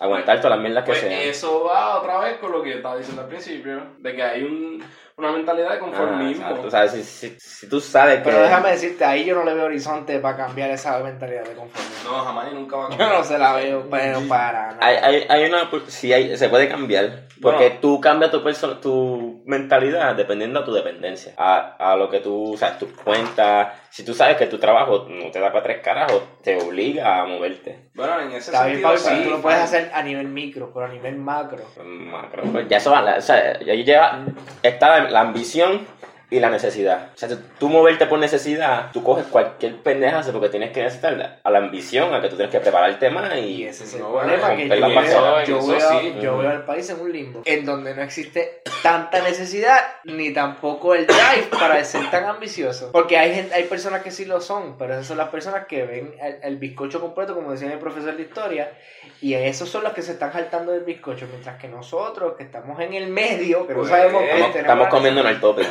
Speaker 3: aguantar todas las mierdas que
Speaker 2: Pues
Speaker 3: sean.
Speaker 2: eso va otra vez con lo que yo estaba diciendo al principio, de que hay un, una mentalidad de
Speaker 3: Ah,
Speaker 2: conformismo.
Speaker 3: exacto. O sea, si, si, si tú sabes que.
Speaker 1: pero déjame decirte, ahí yo no le veo horizonte para cambiar esa mentalidad de conformismo.
Speaker 2: no, jamás y nunca va a
Speaker 1: Yo
Speaker 2: cambiar.
Speaker 1: no se la veo, pero para nada.
Speaker 3: Hay, hay, hay una. Sí, hay, se puede cambiar. Porque
Speaker 2: Bueno.
Speaker 3: tú cambias tu, perso- tu mentalidad dependiendo de tu dependencia. A, a lo que tú. O sea, tus cuentas. Si tú sabes que tu trabajo no te da para tres carajos, te obliga a moverte.
Speaker 2: Bueno, en ese
Speaker 1: Está
Speaker 2: sentido sí.
Speaker 1: tú lo puedes hacer a nivel micro, pero a nivel macro.
Speaker 3: Macro, pues ya eso va, la- o sea, ya lleva, está la, la ambición y la necesidad. O sea, si tú moverte por necesidad, tú coges cualquier pendeja porque tienes que necesitar la- a la ambición, a que tú tienes que prepararte más
Speaker 1: Y
Speaker 3: y
Speaker 1: ese es el
Speaker 2: No,
Speaker 1: problema, que yo,
Speaker 3: la
Speaker 1: veo, yo, veo,
Speaker 2: sí.
Speaker 1: yo veo al país en un limbo, en donde no existe tanta necesidad, ni tampoco el drive para ser tan ambicioso. Porque hay gente, hay personas que sí lo son, pero esas son las personas que ven el, el bizcocho completo, como decía mi profesor de historia, y esos son los que se están saltando del bizcocho, mientras que nosotros, que estamos en el medio, que no
Speaker 2: Pues,
Speaker 1: sabemos qué
Speaker 2: estamos-
Speaker 3: estamos, estamos comiendo en el tope.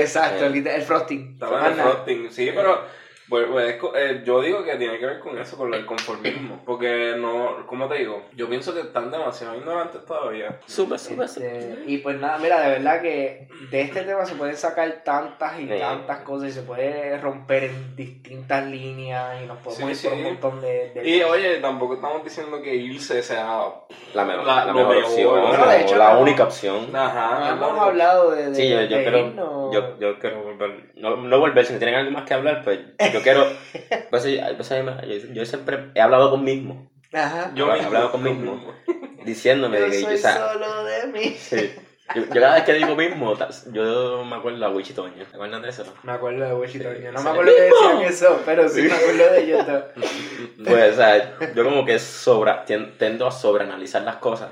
Speaker 1: Exacto,
Speaker 3: Eh.
Speaker 1: el, el frosting.
Speaker 2: Estaba en el frosting, sí, pero pues, es co- eh, yo digo que tiene que ver con eso, con el conformismo. Porque no, ¿cómo te digo? Yo pienso que están demasiado ignorantes todavía.
Speaker 3: Sube, sube, sube.
Speaker 1: Este, y pues nada, mira, de verdad que de este tema se pueden sacar tantas y
Speaker 3: Sí.
Speaker 1: tantas cosas y se puede romper en distintas líneas y nos podemos
Speaker 2: Sí,
Speaker 1: ir por
Speaker 2: sí.
Speaker 1: un montón de... de
Speaker 2: Y
Speaker 1: cosas.
Speaker 2: oye, tampoco estamos diciendo que irse sea.
Speaker 3: La, mejor,
Speaker 2: La-
Speaker 3: la mejor
Speaker 2: mejor.
Speaker 3: opción,
Speaker 2: Bueno,
Speaker 1: hecho,
Speaker 3: la
Speaker 1: no.
Speaker 3: única opción.
Speaker 2: Ajá.
Speaker 1: No hemos
Speaker 2: la-
Speaker 1: hablado de, de,
Speaker 3: Sí, yo, yo
Speaker 1: de
Speaker 3: quiero,
Speaker 1: irnos.
Speaker 3: yo, yo quiero volver, no, no volver, si tienen algo más que hablar, pues yo quiero, pues, sí, pues, me- yo, yo siempre he hablado conmigo mismo,
Speaker 1: Ajá.
Speaker 2: Yo mismo.
Speaker 3: hablado conmigo mismo. diciéndome
Speaker 1: Yo
Speaker 3: de que,
Speaker 1: soy
Speaker 3: o sea,
Speaker 1: solo de mí.
Speaker 3: Sí. Yo, yo cada vez que digo mismo, yo me acuerdo a Wichitoño. ¿Te acuerdas de eso?
Speaker 1: Me acuerdo de Wichitoño. No
Speaker 3: Sí.
Speaker 1: me acuerdo que decían eso, pero sí me acuerdo de ellos.
Speaker 3: Pues, o sea, yo como que sobra, tien- tendo a sobreanalizar las cosas.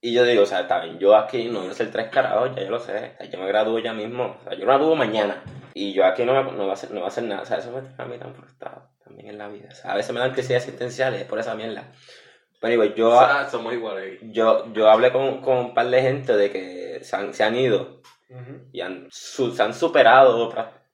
Speaker 3: Y yo digo, o sea, está bien, yo aquí no voy a hacer tres carados, ya yo lo sé. O sea, yo me gradúo ya mismo. O sea, yo me gradúo mañana. Y yo aquí no, me- no, voy a hacer, no voy a hacer nada. O sea, eso me tiene a mí tan frustrado también en la vida. O sea, a veces me dan crisis existenciales por esa mierda. Pero digo, yo,
Speaker 2: O sea, somos iguales.
Speaker 3: yo, yo hablé con, con un par de gente de que se han, se han ido
Speaker 1: Ujú.
Speaker 3: y han, su- se han superado,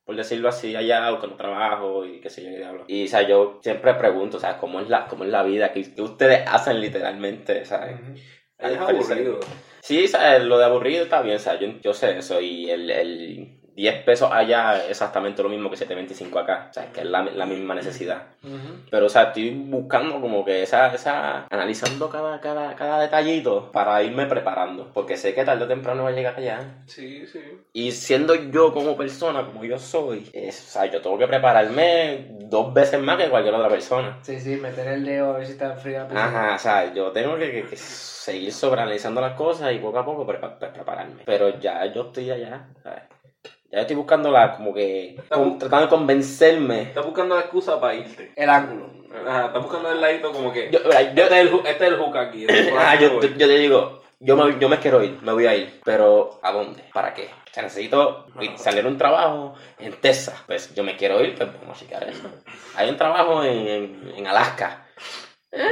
Speaker 3: por decirlo así, allá buscando trabajo y qué sé yo qué diablo. Y, o sea, yo siempre pregunto, o sea, ¿cómo es la, cómo es la vida? ¿Qué, qué ustedes hacen literalmente, ¿sabes?
Speaker 1: Ujú.
Speaker 2: Es
Speaker 3: Al- al-
Speaker 2: aburrido.
Speaker 3: Sí, ¿sabes? Lo de aburrido está bien, o sea, yo, yo sé eso y el, el 10 pesos allá es exactamente lo mismo que 7.25 acá, o sea, que es la, la misma necesidad. Pero, o sea, estoy buscando como que esa, esa, analizando cada, cada, cada detallito para irme preparando, porque sé que tarde o temprano va a llegar allá.
Speaker 2: Sí, sí.
Speaker 3: Y siendo yo como persona, como yo soy, es- o sea, yo tengo que prepararme dos veces más que cualquier otra persona.
Speaker 1: Sí, sí, meter el dedo a ver si está fría. pues,
Speaker 3: Ajá, o sea, yo tengo que, que- que seguir sobreanalizando las cosas y poco a poco pre- prepararme. Pero ya yo estoy allá, ¿sabes? Ya estoy buscando la, como que, con- tratando de convencerme.
Speaker 2: Estás buscando la excusa para irte.
Speaker 1: El ángulo.
Speaker 2: Ajá, estás buscando el ladito como que.
Speaker 3: Yo,
Speaker 2: este, es el, este es el hook aquí. este es
Speaker 3: Ajá, yo, te digo, yo me, yo me quiero ir, me voy a ir, pero ¿a dónde? ¿Para qué? O sea, necesito ir- salir un trabajo en Texas, pues yo me quiero ir, pues vamos a checar eso. Hay un trabajo en, en, en Alaska. Eh,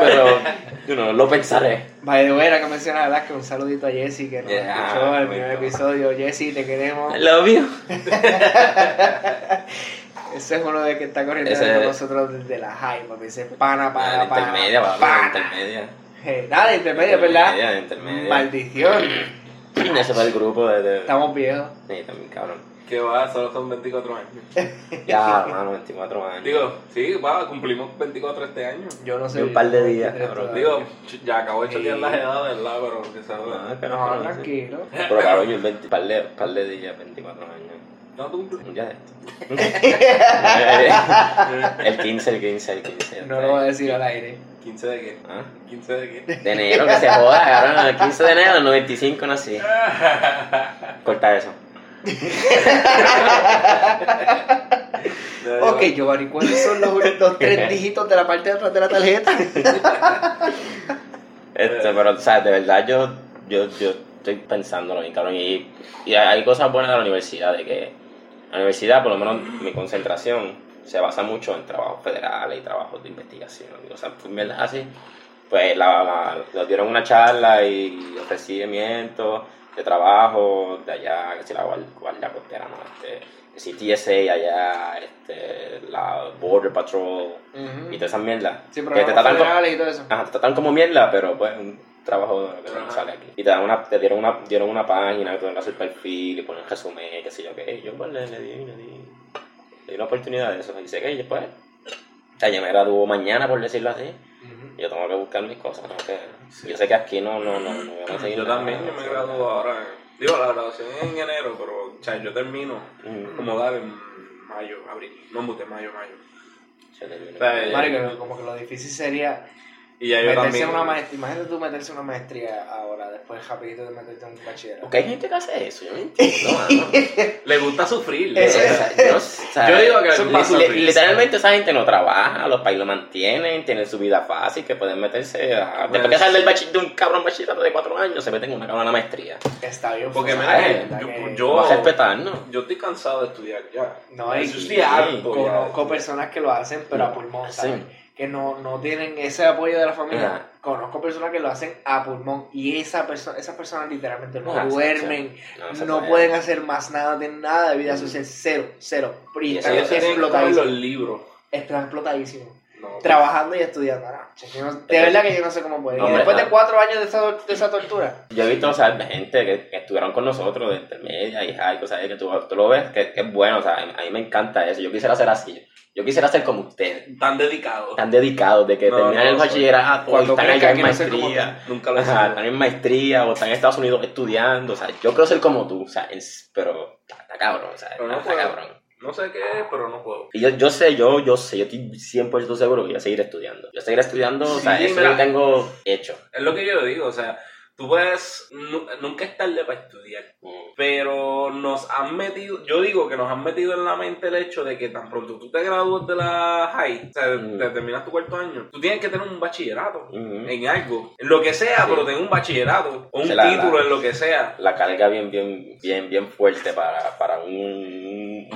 Speaker 3: pero you know, lo pensaré.
Speaker 1: By the way, era que mencionas Alaska, un saludito a Jessy que nos
Speaker 3: Yeah,
Speaker 1: escuchó el primer episodio. Jessy, te queremos.
Speaker 3: I love you.
Speaker 1: Ese es uno de que está corriendo
Speaker 3: Ese-
Speaker 1: con nosotros desde la high, papi. Pana,
Speaker 3: Ah,
Speaker 1: pana, pana.
Speaker 3: intermedia, papi, la
Speaker 1: pana.
Speaker 3: intermedia.
Speaker 1: Eh, Nada, intermedia, ¿verdad? Maldición.
Speaker 3: Ese fue el grupo de...
Speaker 1: Estamos viejos.
Speaker 3: Sí, también cabrón.
Speaker 2: Que va, solo son 24 años.
Speaker 3: Ya, hermano, 24 años.
Speaker 2: Digo, sí, va, cumplimos 24 este año.
Speaker 1: Yo no sé.
Speaker 3: De un par de días,
Speaker 1: 23
Speaker 3: cabrón.
Speaker 1: todavía.
Speaker 2: Digo, ya acabo de chequear
Speaker 1: Sí.
Speaker 2: las edades, ¿verdad? Pero que se
Speaker 3: Ah, pero,
Speaker 1: No,
Speaker 3: pero-
Speaker 1: tranquilo.
Speaker 3: Pero cabrón, yo el 20, par, de, par de días, 24 años.
Speaker 2: No, tú cumples.
Speaker 3: De esto. el 15, el 15, el 15.
Speaker 1: No lo voy a decir al aire.
Speaker 2: 15 de qué?
Speaker 3: ¿Ah?
Speaker 2: 15 de qué?
Speaker 3: De enero, que se joda, cabrón. El 15 de enero del 95 nací. Corta eso.
Speaker 1: Ok, Giovanni, ¿cuáles son los, los tres dígitos de la parte de atrás de la tarjeta?
Speaker 3: Este, pero, o sea, de verdad yo, yo, yo estoy pensándolo bien, cabrón. Y, y hay cosas buenas de la universidad, de que la universidad, por lo menos mi concentración, se basa mucho en trabajos federales y trabajos de investigación. O sea, pues, así. Pues la, la- nos dieron una charla y ofrecimiento de trabajo de allá, que si la guardia, costera, ¿no? Este, que si TSA allá, este, la Border Patrol y todas esas mierdas.
Speaker 1: Sí,
Speaker 3: que te tratan co-
Speaker 1: federales y todo eso.
Speaker 3: Ajá, te tratan como mierda, pero pues un trabajo que no sale aquí. Y te, dan una, te dieron, una, dieron una página que tú hacer perfil y poner resumen, qué sé yo qué. Yo pues le, le di, le di, le di una oportunidad de eso. Y sé que después, sea, yo me graduó mañana, por decirlo así. Yo tengo que buscar mis cosas. ¿no? Que, Yo sé que aquí no, no, no, no voy a conseguir
Speaker 2: Yo
Speaker 3: nada,
Speaker 2: también, yo me
Speaker 3: sé
Speaker 2: gradúo ahora. Digo, la graduación es en enero, pero o sea, yo termino.
Speaker 3: Mm,
Speaker 2: como dar en mayo, abril. No mute, mayo, mayo. O sea, eh,
Speaker 1: Marico, como que lo difícil sería
Speaker 2: Y ya yo
Speaker 1: meterse
Speaker 2: también.
Speaker 1: una maestría. Imagínate tú meterse en una maestría ahora, después rapidito de meterte en un bachillerato.
Speaker 3: Porque hay gente que hace eso, yo no entiendo, mano.
Speaker 2: Le gusta sufrir.
Speaker 3: O
Speaker 1: Eso
Speaker 3: yo, o sea,
Speaker 2: Yo digo que
Speaker 3: eso
Speaker 2: le
Speaker 3: pa-
Speaker 2: gusta
Speaker 3: li-
Speaker 2: sufrir.
Speaker 3: literalmente esa gente no trabaja, los pais lo mantienen, tienen su vida fácil, que pueden meterse a... Después que salen del bachi- de un cabrón bachillerato de cuatro años, se meten en una cabrona maestría.
Speaker 1: Está bien.
Speaker 2: Porque
Speaker 1: pues, ay,
Speaker 2: yo-
Speaker 1: ¿verdad
Speaker 2: yo-
Speaker 3: a respetar, ¿no?
Speaker 2: Yo estoy cansado de estudiar ya.
Speaker 1: No, y-
Speaker 2: yo estoy harto.
Speaker 1: Conozco personas que lo hacen, pero a pulmón, ¿sabes? Que no, no tienen ese apoyo de la familia.
Speaker 3: Ajá.
Speaker 1: Conozco personas que lo hacen a pulmón y esa perso esas personas literalmente no
Speaker 3: Ajá, sí,
Speaker 1: duermen,
Speaker 3: No,
Speaker 1: no
Speaker 3: puede.
Speaker 1: pueden hacer más nada, tienen nada de vida social, cero, cero. Y
Speaker 3: Y
Speaker 1: están
Speaker 2: coger los
Speaker 1: explotadísimos.
Speaker 2: libros.
Speaker 1: Están explotadísimos.
Speaker 2: No,
Speaker 1: Trabajando y estudiando. No, no- de verdad que yo no sé cómo pueden. Y después de cuatro años de esa, de esa tortura.
Speaker 3: Yo he visto, o sea, de gente que, que estuvieron con nosotros de intermedia y high, cosas que tú, tú lo ves, que, que es bueno, o sea, a mí me encanta eso. Yo quisiera ser así. Yo quisiera ser como ustedes,
Speaker 2: tan dedicados.
Speaker 3: tan dedicados, de que
Speaker 2: No,
Speaker 3: terminan
Speaker 2: no
Speaker 3: el bachillerato y
Speaker 1: Cuando
Speaker 3: están
Speaker 1: crezca
Speaker 3: allá en
Speaker 1: como
Speaker 3: maestría.
Speaker 2: Nunca lo he
Speaker 3: Ajá, están en maestría o están en Estados Unidos estudiando, o sea, yo quiero ser como tú, o sea, es- pero está, cabrón, o sea,
Speaker 2: Pero no
Speaker 3: está cabrón.
Speaker 2: No sé qué es, pero no puedo.
Speaker 3: Y yo, yo sé, yo, yo sé, yo estoy 100% seguro que voy a seguir estudiando. Yo seguiré estudiando, o sea,
Speaker 2: Sí,
Speaker 3: eso
Speaker 2: mira.
Speaker 3: lo tengo hecho.
Speaker 2: Es lo que yo digo, o sea, tú puedes, nu- nunca es tarde para estudiar,
Speaker 3: Mm.
Speaker 2: pero nos han metido, yo digo que nos han metido en la mente el hecho de que tan pronto tú te gradúas de la high, o sea,
Speaker 3: Mm.
Speaker 2: te terminas tu cuarto año, tú tienes que tener un bachillerato
Speaker 3: Mm.
Speaker 2: en algo, en lo que sea,
Speaker 3: Sí.
Speaker 2: pero tener un bachillerato o un título
Speaker 3: la-
Speaker 2: en lo que sea.
Speaker 3: La carga bien, bien, bien, bien fuerte para, para un...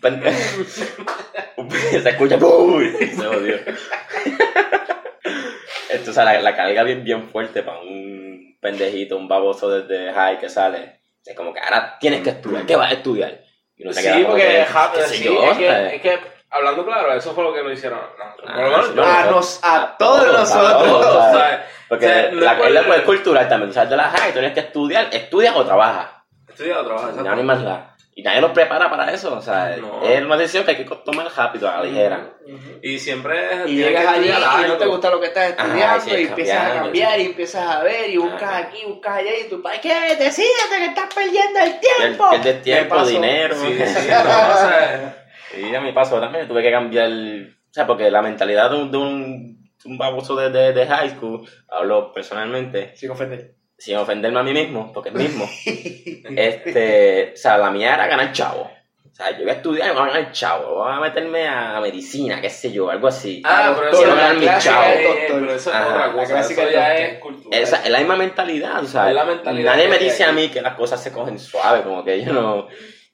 Speaker 3: Se escucha... ¡Uy! Se jodió. Esto, o sea, la, la carga bien, bien fuerte para un pendejito, un baboso desde high que sale. Es como que ahora tienes que estudiar. ¿Qué vas a estudiar? Y
Speaker 2: Sí, porque
Speaker 3: que,
Speaker 2: ja-
Speaker 3: sé
Speaker 2: sí,
Speaker 3: yo,
Speaker 2: es, que,
Speaker 3: ¿sabes?
Speaker 2: es que, hablando claro, eso fue lo que nos hicieron. No,
Speaker 3: Ah, no,
Speaker 1: A,
Speaker 3: no.
Speaker 1: nos, a todos
Speaker 3: a
Speaker 1: nosotros.
Speaker 3: todos.
Speaker 2: o
Speaker 3: Porque
Speaker 2: o sea,
Speaker 3: la,
Speaker 2: es
Speaker 3: la cultural también. Sales de la high, tienes que estudiar. ¿Estudias o trabajas?
Speaker 2: estudiado, trabajar,
Speaker 3: Ya no hay más nada. Y nadie nos prepara para eso. O sea,
Speaker 2: No.
Speaker 3: es una decisión que hay que tomar rápido, a la ligera.
Speaker 2: Y siempre
Speaker 1: Y llegas allí y no
Speaker 2: algo.
Speaker 1: te gusta lo que estás estudiando
Speaker 3: sí,
Speaker 1: y empiezas a cambiar y empiezas a ver y buscas
Speaker 3: Ajá.
Speaker 1: aquí, buscas allá y tu padre, ¿qué? Decídete que estás perdiendo el tiempo.
Speaker 3: el de tiempo, dinero.
Speaker 2: Sí, sí, no, o sea,
Speaker 3: Y a mí pasó también. Tuve que cambiar. O sea, porque la mentalidad de un, de un, de un baboso de, de, de high school, hablo personalmente,
Speaker 1: Sin ofender.
Speaker 3: Sin ofenderme a mí mismo, porque es mismo. este, o sea, la mía era ganar chavo. O sea, yo voy a estudiar y voy a ganar chavo. Voy a meterme a medicina, qué sé yo, algo así.
Speaker 2: Ah, pero eso
Speaker 3: ganar mi chavo.
Speaker 2: pero eso es otra
Speaker 1: La
Speaker 2: cosa.
Speaker 1: clásica
Speaker 2: Eso ya es cultural.
Speaker 3: Esa, es la misma mentalidad, o sea,
Speaker 2: Es la mentalidad
Speaker 3: nadie me dice a mí que las cosas se cogen suave, como que yo no,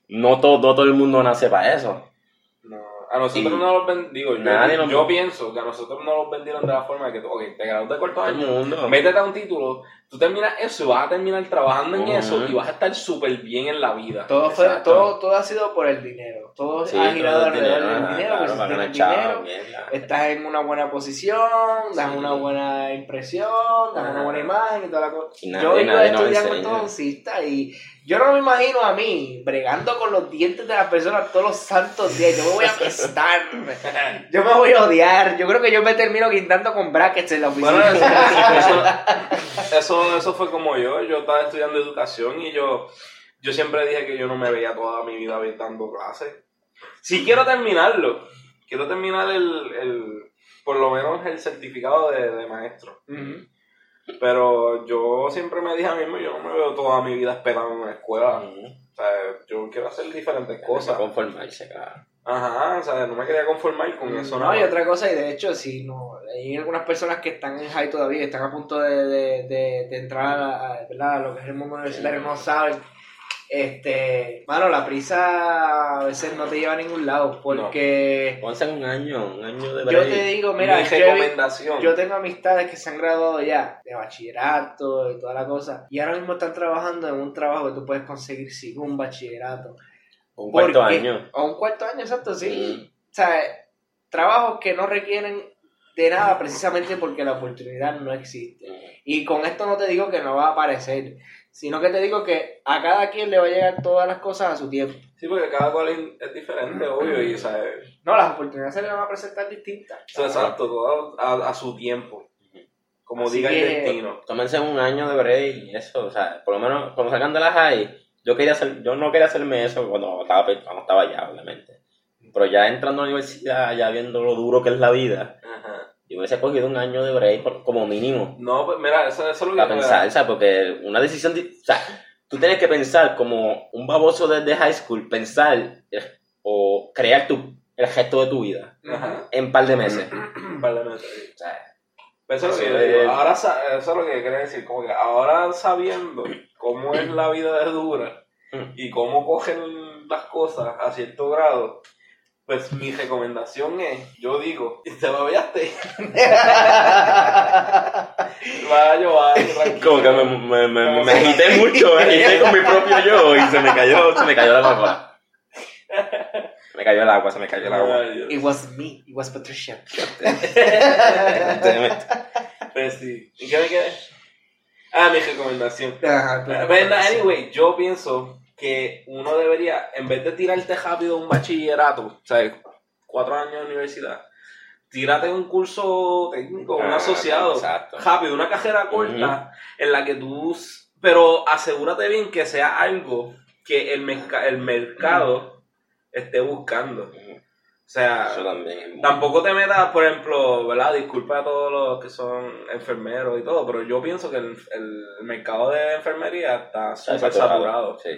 Speaker 3: no todo, todo el mundo nace para eso.
Speaker 2: No, a nosotros
Speaker 3: Y
Speaker 2: no nos vendieron, yo,
Speaker 3: nos-
Speaker 2: yo pienso que a nosotros no nos vendieron de la forma de que tú, ok, te gradúas de cuarto año,
Speaker 3: mundo.
Speaker 2: métete a un título, tú terminas eso y vas a terminar trabajando en eso y vas a estar súper bien en la vida.
Speaker 1: Todo, fue, todo, todo ha sido por el dinero. Todo
Speaker 3: Sí,
Speaker 1: ha girado
Speaker 3: todo
Speaker 1: alrededor
Speaker 3: dinero,
Speaker 1: del
Speaker 3: ajá,
Speaker 1: dinero.
Speaker 3: claro, ganar
Speaker 1: tienes
Speaker 3: chavo,
Speaker 1: dinero, estás en una buena posición, das
Speaker 3: Sí.
Speaker 1: una buena impresión, das
Speaker 3: Ajá.
Speaker 1: una buena imagen y toda la cosa. Yo iba a
Speaker 3: nadie nos
Speaker 1: estudiar
Speaker 3: enseña.
Speaker 1: ortodoncista y yo no me imagino a mí bregando con los dientes de las personas todos los santos días. Yo me voy a apestar. Yo me voy a odiar. Yo creo que yo me termino quintando con brackets en la oficina.
Speaker 2: Bueno, eso, eso, eso, eso fue como yo. Yo estaba estudiando educación y yo, yo siempre dije que yo no me veía toda mi vida dando clases. Si quiero terminarlo, quiero terminar el, el por lo menos el certificado de, de maestro. Pero yo siempre me dije a mí mismo, yo no me veo toda mi vida esperando en una escuela. O sea, yo quiero hacer diferentes
Speaker 3: Cosa.
Speaker 2: cosas.
Speaker 3: Conformarse, claro.
Speaker 2: Ajá, o sea, no me quería conformar con eso.
Speaker 1: No, y otra cosa, y de hecho, si no, hay algunas personas que están en high todavía, que están a punto de, de, de, de entrar a, a- ¿verdad? a lo que es el mundo universitario, no saben. Este, mano, la prisa a veces no te lleva a ningún lado, porque
Speaker 3: en un año, un año de
Speaker 1: yo te digo, mira,
Speaker 2: mi
Speaker 1: yo,
Speaker 2: recomendación.
Speaker 1: yo tengo amistades que se han graduado ya de bachillerato y toda la cosa, y ahora mismo están trabajando en un trabajo que tú puedes conseguir sin un bachillerato.
Speaker 3: Un cuarto
Speaker 1: Porque-
Speaker 3: año.
Speaker 1: O un cuarto año, exacto, sí.
Speaker 3: Mm.
Speaker 1: O sea, trabajos que no requieren de nada precisamente porque la oportunidad no existe. Y con esto no te digo que no va a aparecer, sino que te digo que a cada quien le va a llegar todas las cosas a su tiempo.
Speaker 2: Sí, porque cada cual es diferente, obvio, y o sea,
Speaker 1: No, las oportunidades se le van a presentar distintas.
Speaker 2: exacto, todo a, a su tiempo. Como
Speaker 1: Así
Speaker 2: diga el destino.
Speaker 3: Tómense un año de break y eso, o sea, por lo menos cuando salgan de la high, yo quería hacer, yo no quería hacerme eso cuando estaba, cuando estaba allá, obviamente. Pero ya entrando a la universidad, ya viendo lo duro que es la vida,
Speaker 2: Ajá.
Speaker 3: yo hubiese cogido un año de break como mínimo.
Speaker 2: No, pues mira, eso, eso es lo que
Speaker 3: Para pensar, ¿sabes? Porque una decisión, o sea, tú tienes que pensar como un baboso desde high school, pensar eh, o crear tu, el gesto de tu vida
Speaker 2: Ajá.
Speaker 3: en un par de meses.
Speaker 2: Un par de meses.
Speaker 3: O sea,
Speaker 2: Eso es lo que yo digo. Ahora, eso es lo que quería decir. Como que ahora sabiendo cómo es la vida de dura y cómo cogen las cosas a cierto grado, pues mi recomendación es, yo digo, te babeaste, va a llover, tranquilo.
Speaker 3: como que me, me, me, me agité mucho, me agité con mi propio yo y se me cayó, se me cayó la Coca-Cola. Me cayó el agua, se me cayó el agua.
Speaker 2: Dios.
Speaker 1: It was me, it was Patricia.
Speaker 2: Pues sí. ¿Y qué me quedé? Ah, mi recomendación.
Speaker 1: Ajá, tú-
Speaker 2: Pero, anyway, yo pienso que uno debería, en vez de tirarte rápido un bachillerato, o sea, cuatro años de universidad, tírate un curso técnico, un
Speaker 3: Ah,
Speaker 2: asociado,
Speaker 3: exacto.
Speaker 2: rápido, una carrera corta, en la que tú, pero asegúrate bien que sea algo que el, merca- el mercado esté buscando. O sea,
Speaker 3: Eso también es muy-
Speaker 2: Tampoco te metas, por ejemplo, ¿verdad? Disculpa a todos los que son enfermeros y todo, pero yo pienso que el, el mercado de enfermería está
Speaker 3: Está
Speaker 2: súper saturado.
Speaker 3: Sí.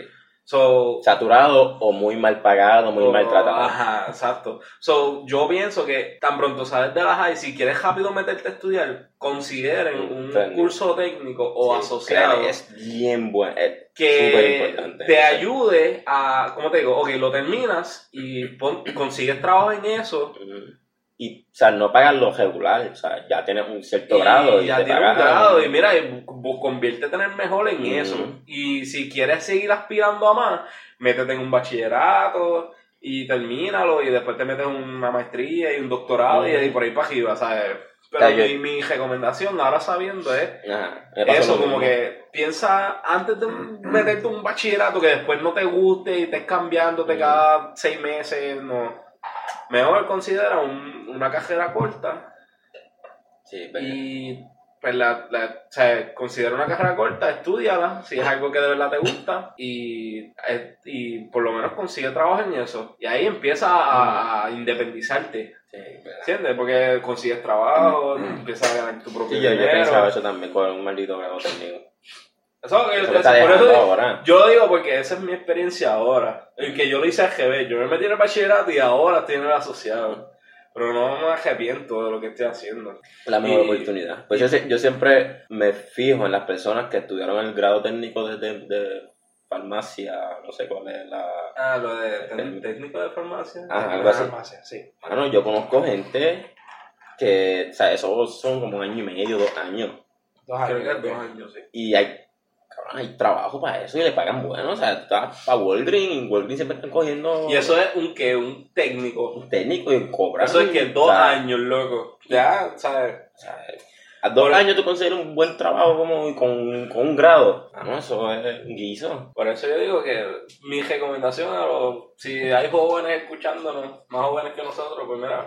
Speaker 2: So,
Speaker 3: Saturado o muy mal pagado, muy
Speaker 2: o-
Speaker 3: maltratado.
Speaker 2: Ajá, exacto. So, yo pienso que tan pronto sales de la high, si quieres rápido meterte a estudiar, consideren un
Speaker 3: Técnico.
Speaker 2: curso técnico o
Speaker 3: Sí,
Speaker 2: asociado
Speaker 3: Es bien bueno.
Speaker 2: que te ayude a, ¿cómo te digo? Ok, lo terminas y pon- consigues trabajo en eso
Speaker 3: Ujú. Y, o sea, no pagas lo regular, o sea, ya tienes un cierto
Speaker 2: y
Speaker 3: grado y
Speaker 2: ya
Speaker 3: te
Speaker 2: tienes un grado y mira, conviértete en el mejor en
Speaker 3: Mm.
Speaker 2: eso. Y si quieres seguir aspirando a más, métete en un bachillerato y termínalo y después te metes en una maestría y un doctorado y,
Speaker 3: Mm.
Speaker 2: y por ahí para arriba, ¿sabes? Pero
Speaker 3: yo-
Speaker 2: mi, mi recomendación ahora sabiendo es
Speaker 3: Ajá,
Speaker 2: eso, como que piensa antes de meterte un bachillerato que después no te guste y estés cambiándote
Speaker 3: Mm.
Speaker 2: cada seis meses, no. Mejor considera un- una carrera corta
Speaker 3: Sí, pero-
Speaker 2: y pues la, la- o sea, considera una carrera corta, estudiala, si es algo que de verdad te gusta y, eh, y por lo menos consigue trabajo en eso. Y ahí empieza a, a independizarte,
Speaker 3: sí,
Speaker 2: ¿entiendes? Porque consigues trabajo, empiezas a ganar tu propio
Speaker 3: Sí, yo, yo
Speaker 2: dinero.
Speaker 3: pensaba eso también con un maldito grado técnico.
Speaker 2: Eso,
Speaker 3: Eso
Speaker 2: eso-
Speaker 3: me está
Speaker 2: por
Speaker 3: dejando
Speaker 2: eso-
Speaker 3: ahora.
Speaker 2: Yo lo digo porque esa es mi experiencia ahora. El que yo lo hice al revés. Yo me metí en el bachillerato y ahora estoy en el asociado. Pero no me arrepiento de lo que estoy haciendo.
Speaker 3: La mejor
Speaker 2: Y-
Speaker 3: oportunidad. Pues yo, siempre me fijo en las personas que estudiaron el grado técnico de, de, de farmacia, no sé cuál es la...
Speaker 2: Ah, lo de
Speaker 3: Técnico.
Speaker 2: técnico de farmacia.
Speaker 3: Ajá, algo así.
Speaker 1: Farmacia, sí.
Speaker 3: Bueno, yo conozco gente que, o sea, esos son como un año y medio, dos años.
Speaker 1: Dos
Speaker 2: Creo
Speaker 1: años.
Speaker 2: que es dos años, sí.
Speaker 3: Y hay, cabrón, hay trabajo para eso y le pagan bueno. O sea, estás para Walgreens y Walgreens siempre están cogiendo
Speaker 2: Y eso es un que un técnico.
Speaker 3: un técnico y cobran.
Speaker 2: Eso es que dos
Speaker 3: O sea,
Speaker 2: años, loco. Ya, ¿sabes?
Speaker 3: o sea, a dos años tú consigues un buen trabajo como con, con un grado. Ah, no, eso es un guiso.
Speaker 2: Por eso yo digo que mi recomendación a los. Si hay jóvenes escuchándonos, más jóvenes que nosotros, pues mira,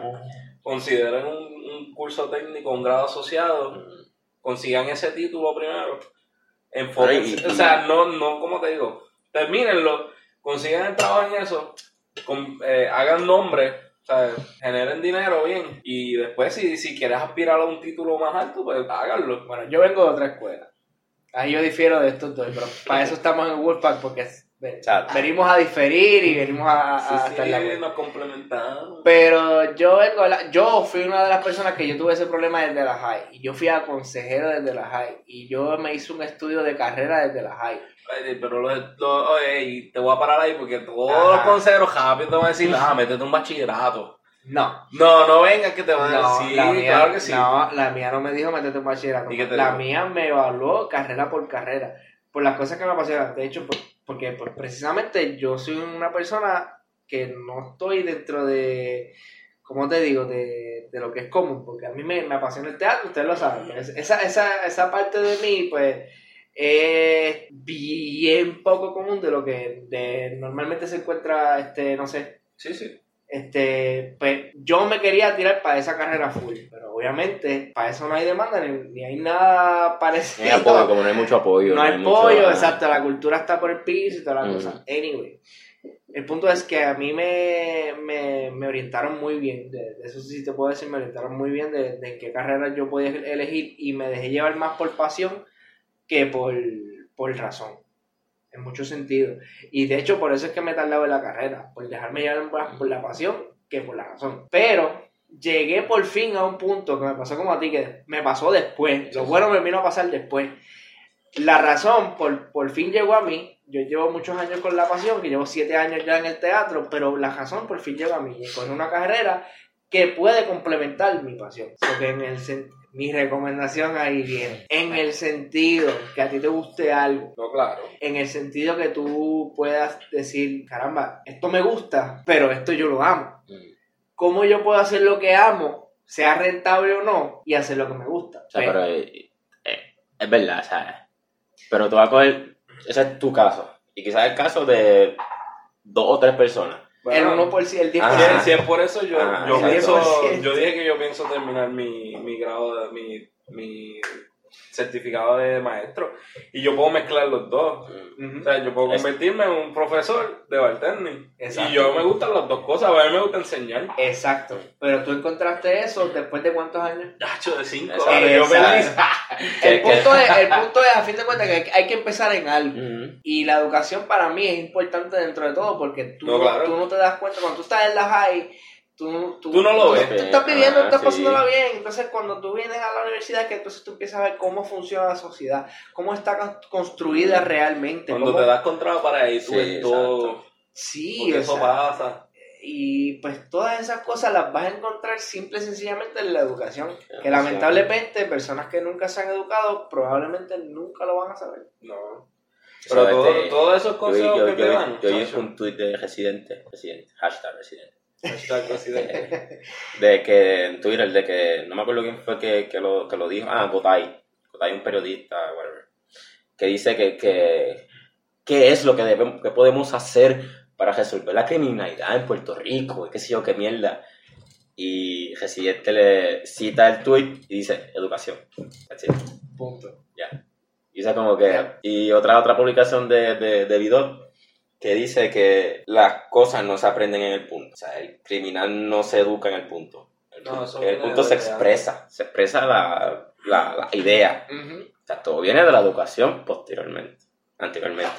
Speaker 2: consideren un, un curso técnico, un grado asociado, consigan ese título primero, enfóquense, o sea, no, no, como te digo, termínenlo, consigan el trabajo en eso, con- eh, hagan nombre, o sea, generen dinero bien, y después si, si quieres aspirar a un título más alto, pues háganlo.
Speaker 1: Bueno, yo vengo de otra escuela. Ahí yo difiero de estos dos, pero para eso estamos en Wolfpack, porque ve-
Speaker 3: Exacto.
Speaker 1: venimos a diferir y venimos a, a
Speaker 2: Sí,
Speaker 1: estar
Speaker 2: sí,
Speaker 1: acuerdo.
Speaker 2: nos complementamos.
Speaker 1: Pero yo vengo, la- yo fui una de las personas que yo tuve ese problema desde la high. Y yo fui a consejero desde la high. Y yo me hice un estudio de carrera desde la high.
Speaker 2: Pero lo, lo- oye, te voy a parar ahí porque todos
Speaker 1: Ajá.
Speaker 2: los consejeros rápido te van a decir, ah, métete un bachillerato.
Speaker 1: No.
Speaker 2: No, no vengas que te van a decir,
Speaker 1: la mía,
Speaker 2: claro que sí.
Speaker 1: no, la mía no me dijo métete en bachillerato.
Speaker 2: ¿Y qué te
Speaker 1: La mía me evaluó carrera por carrera. Por las cosas que me apasionan. De hecho, por- porque pues, precisamente yo soy una persona que no estoy dentro de, ¿cómo te digo? De, de lo que es común. Porque a mí me, me apasiona el teatro, ustedes lo saben. pero es- Esa, esa, esa parte de mí, pues, es bien poco común de lo que de, normalmente se encuentra, este, no sé,
Speaker 2: Sí, sí.
Speaker 1: este, pues yo me quería tirar para esa carrera full, pero obviamente para eso no hay demanda ni, ni hay nada
Speaker 3: No
Speaker 1: parecido.
Speaker 3: hay apoyo, como no hay mucho apoyo.
Speaker 1: No hay
Speaker 3: mucho-
Speaker 1: pollo,
Speaker 3: ah,
Speaker 1: exacto, la cultura está por el piso y toda la
Speaker 3: Mm.
Speaker 1: cosa. Anyway, el punto es que a mí me, me, me orientaron muy bien, de, de eso sí te puedo decir, me orientaron muy bien de, de en qué carrera yo podía elegir y me dejé llevar más por pasión que por, por razón, en muchos sentidos. Y de hecho por eso es que me tardaba en la carrera, por dejarme llevar por la pasión que por la razón. Pero llegué por fin a un punto que me pasó como a ti, que me pasó después. Lo bueno me vino a pasar después. La razón por, por fin llegó a mí. Yo llevo muchos años con la pasión, que llevo siete años ya en el teatro, pero la razón por fin llegó a mí. Con una carrera que puede complementar mi pasión. Porque en el mi recomendación ahí viene. En el sentido que a ti te guste algo.
Speaker 2: No, claro.
Speaker 1: En el sentido que tú puedas decir, caramba, esto me gusta, pero esto yo lo amo.
Speaker 3: mm.
Speaker 1: ¿Cómo yo puedo hacer lo que amo, sea rentable o no, y hacer lo que me gusta?
Speaker 3: O sea, pero eh, eh, es verdad, ¿sabes? Pero tú vas a coger, ese es tu caso. Y quizás el caso de dos o tres personas.
Speaker 1: el
Speaker 2: Bueno,
Speaker 1: 1%, el 10%.
Speaker 3: Ajá.
Speaker 2: si, si es por eso, yo,
Speaker 3: Ah,
Speaker 2: yo pienso,
Speaker 1: 10%.
Speaker 2: yo dije que yo pienso terminar mi, mi grado de mi, mi certificado de maestro. Y yo puedo mezclar los dos. O sea, yo puedo convertirme en un profesor de bartending.
Speaker 1: Exacto.
Speaker 2: Y yo me gustan las dos cosas, a mí me gusta enseñar.
Speaker 1: Exacto. Pero tú encontraste eso después de cuántos años?
Speaker 2: De cinco. Yo.
Speaker 1: El punto, es, el punto es, a fin de cuentas, que hay, hay que empezar en algo. Y la educación para mí es importante dentro de todo porque tú
Speaker 2: No, claro.
Speaker 1: tú no te das cuenta, cuando tú estás en la high, tú,
Speaker 2: Tú no lo ves.
Speaker 1: Tú estás viviendo,
Speaker 3: Ah,
Speaker 1: estás
Speaker 3: sí.
Speaker 1: pasándola bien. Entonces, cuando tú vienes a la universidad, que entonces tú empiezas a ver cómo funciona la sociedad, cómo está con- construida realmente.
Speaker 2: Cuando
Speaker 1: cómo-
Speaker 2: te das contra pared y tú
Speaker 3: Sí,
Speaker 2: ves todo.
Speaker 1: Sí,
Speaker 2: eso
Speaker 1: o sea,
Speaker 2: pasa.
Speaker 1: Y pues todas esas cosas las vas a encontrar simple y sencillamente en la educación. Que lamentablemente personas que nunca se han educado probablemente nunca lo van a saber.
Speaker 2: No. Pero todo-
Speaker 3: este,
Speaker 2: todos esos consejos
Speaker 3: yo,
Speaker 2: que
Speaker 3: yo,
Speaker 2: te dan.
Speaker 3: yo, vi
Speaker 2: chacho.
Speaker 3: un tuit de residente, residente, hashtag residente,
Speaker 2: Hashtag así de-
Speaker 3: de que en Twitter, de que, no me acuerdo quién fue que, que, lo, que lo dijo, ah, Gotay, Gotay un periodista, whatever, que dice que, que, qué es lo que, debemos, que podemos hacer para resolver la criminalidad en Puerto Rico, y qué sé yo, qué mierda. Y Residente le cita el tweet y dice, educación. That's it.
Speaker 1: Punto.
Speaker 3: Y dice como que. Y otra, otra publicación de, de, de Vidot que dice que las cosas no se aprenden en el punto. O sea, el criminal no se educa en el punto. El,
Speaker 2: No, eso
Speaker 3: el punto se expresa. Se expresa la, la, la idea. O sea, todo viene de la educación posteriormente. Anteriormente.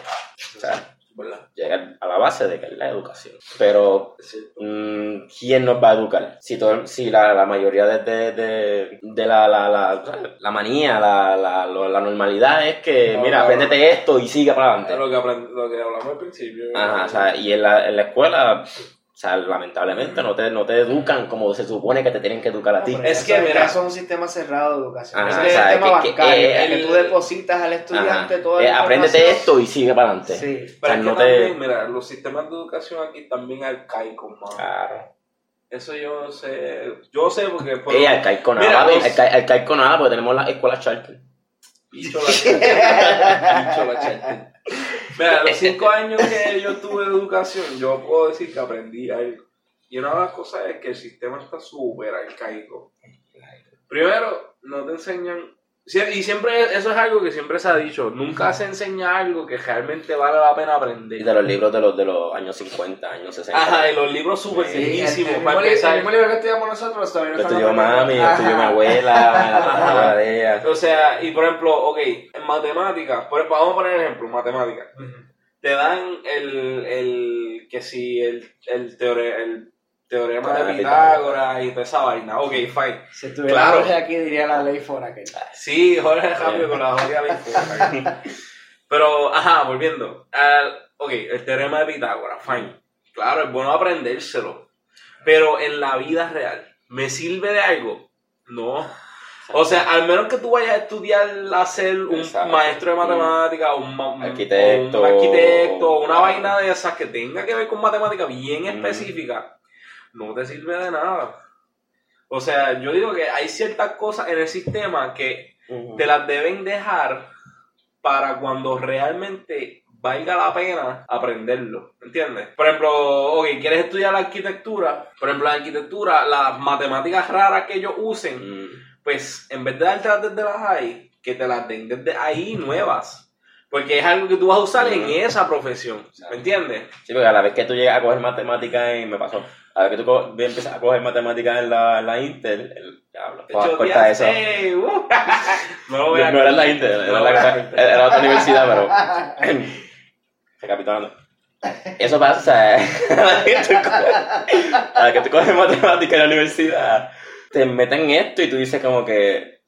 Speaker 3: O sea,
Speaker 2: ¿Verdad?
Speaker 3: llega a la base de que es la educación. Pero. Mm, ¿quién nos va a educar? Si, todo, si la, la mayoría de, de, de, de la, la, la, la manía, la, la, lo- la normalidad es que,
Speaker 2: No,
Speaker 3: mira,
Speaker 2: no.
Speaker 3: apréndete esto y sigue para
Speaker 2: Es
Speaker 3: adelante.
Speaker 2: lo que, lo que hablamos al principio.
Speaker 3: Ajá, o sea, y en la, en la escuela, sea, lamentablemente no te, no te educan como se supone que te tienen que educar a ti.
Speaker 2: Es que, mira-
Speaker 1: eso es un sistema cerrado de educación.
Speaker 3: Ajá,
Speaker 1: Ese
Speaker 3: o
Speaker 1: es
Speaker 3: sea,
Speaker 1: el tema
Speaker 3: que- que,
Speaker 1: bancario,
Speaker 3: eh,
Speaker 1: que
Speaker 2: el-
Speaker 1: tú depositas al estudiante
Speaker 3: Ajá.
Speaker 1: toda
Speaker 3: Eh,
Speaker 1: la
Speaker 3: apréndete esto y sigue para adelante.
Speaker 1: Sí.
Speaker 2: Pero
Speaker 3: O sea,
Speaker 2: es que
Speaker 3: no te-
Speaker 2: también, mira, los sistemas de educación aquí también arcaicos, mano.
Speaker 3: Claro.
Speaker 2: Eso yo sé. Yo sé porque. por-
Speaker 3: Eh, arcaico nada,
Speaker 2: Mira,
Speaker 3: papi,
Speaker 2: los-
Speaker 3: arca- arcaico nada, porque tenemos las escuelas charter.
Speaker 2: Bicho la chente. Bicho la chente. Mira, los cinco años que yo tuve educación, yo puedo decir que aprendí algo. Y una de las cosas es que el sistema está súper arcaico. Primero, no te enseñan. Y siempre, eso es algo que siempre se ha dicho. Nunca se enseña algo que realmente vale la pena
Speaker 3: Y
Speaker 2: aprender.
Speaker 3: de los libros de los, de los años 50, años 60.
Speaker 2: Ajá, y los libros súper
Speaker 1: Sí, el,
Speaker 2: viejísimos.
Speaker 1: el
Speaker 2: empezar.
Speaker 1: el mismo libro que estudiamos nosotros todavía no
Speaker 3: Lo
Speaker 1: está
Speaker 3: estudió mami, lo estudió mi abuela, la de ella.
Speaker 2: O sea, y por ejemplo, ok, en matemáticas, por ejemplo, vamos a poner ejemplo, matemáticas. Te dan el, el que si el, el, teore- el teorema de Pitágoras y toda esa vaina. Ok, fine.
Speaker 1: Si estuviera
Speaker 2: Claro.
Speaker 1: Jorge aquí diría la ley fuera que
Speaker 2: Sí, Jorge rápido con la jodida ley. Pero, ajá, volviendo. Al, ok, el teorema de Pitágoras, fine. Claro, es bueno aprendérselo. Pero en la vida real, ¿me sirve de algo? No. O sea, al menos que tú vayas a estudiar a ser un
Speaker 3: Exacto.
Speaker 2: maestro de matemáticas, un, un-
Speaker 3: Arquitecto.
Speaker 2: un arquitecto, o una vaina de esas que tenga que ver con matemática bien
Speaker 3: Mm.
Speaker 2: específica, no te sirve de nada. O sea, yo digo que hay ciertas cosas en el sistema que te las deben dejar para cuando realmente valga la pena aprenderlo, ¿entiendes? Por ejemplo, ok, quieres estudiar arquitectura, por ejemplo, en arquitectura, las matemáticas raras que ellos usen,
Speaker 3: Mm.
Speaker 2: pues en vez de dártelas desde las ahí, que te las den desde ahí nuevas. Porque es algo que tú vas a usar en esa profesión, ¿me entiendes?
Speaker 3: Sí, porque a la vez que tú llegas a coger matemáticas, y me pasó, a vez que tú co- empiezas a coger matemáticas en la, en la Intel, el, diablo, corta eso.
Speaker 2: ¡eh! ¡Uh! no lo
Speaker 3: No,
Speaker 2: voy a
Speaker 3: no era en la Intel, era,
Speaker 2: No,
Speaker 3: la-
Speaker 2: era
Speaker 3: era otra universidad, pero... Recapitulando. Eso pasa, a la que tú coges- a la que tú coges matemáticas en la universidad, te meten esto y tú dices como que,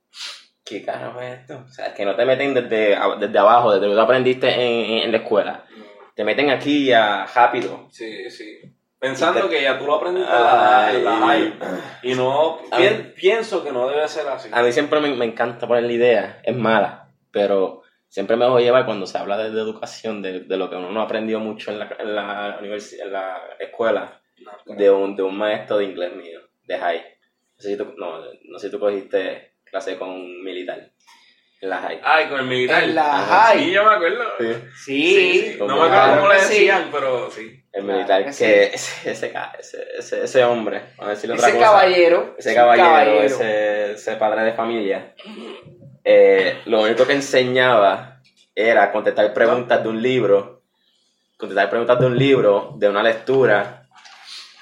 Speaker 3: ¿qué carajo es esto? O sea, que no te meten desde, desde abajo, desde lo que tú aprendiste en, en la escuela. Te meten aquí a rápido.
Speaker 2: Sí, sí. Pensando
Speaker 3: te-
Speaker 2: que ya tú lo aprendiste en la- la. Y no,
Speaker 3: mí-
Speaker 2: pienso que no debe ser así.
Speaker 3: A mí siempre me, me encanta poner la idea, es mala, pero siempre me a llevar cuando se habla de, de educación, de, de lo que uno no aprendió mucho en la, en la, en la escuela, de un, de un maestro de inglés mío, de high. No sé si tú, no, no sé si tú cogiste clase con un militar la high.
Speaker 2: Ay, con el militar.
Speaker 1: En la
Speaker 3: Ajá,
Speaker 1: high.
Speaker 2: Sí, yo me acuerdo.
Speaker 3: Sí.
Speaker 1: Sí.
Speaker 2: No me acuerdo
Speaker 3: claro
Speaker 2: cómo le decían, pero sí.
Speaker 3: El
Speaker 1: Claro
Speaker 3: militar
Speaker 1: que
Speaker 3: que, ese, ese, ese, ese, ese hombre, vamos a decirle otra
Speaker 1: Ese
Speaker 3: cosa.
Speaker 1: caballero.
Speaker 3: ese caballero, ese, ese padre de familia, eh, lo único que enseñaba era contestar preguntas de un libro, contestar preguntas de un libro, de una lectura,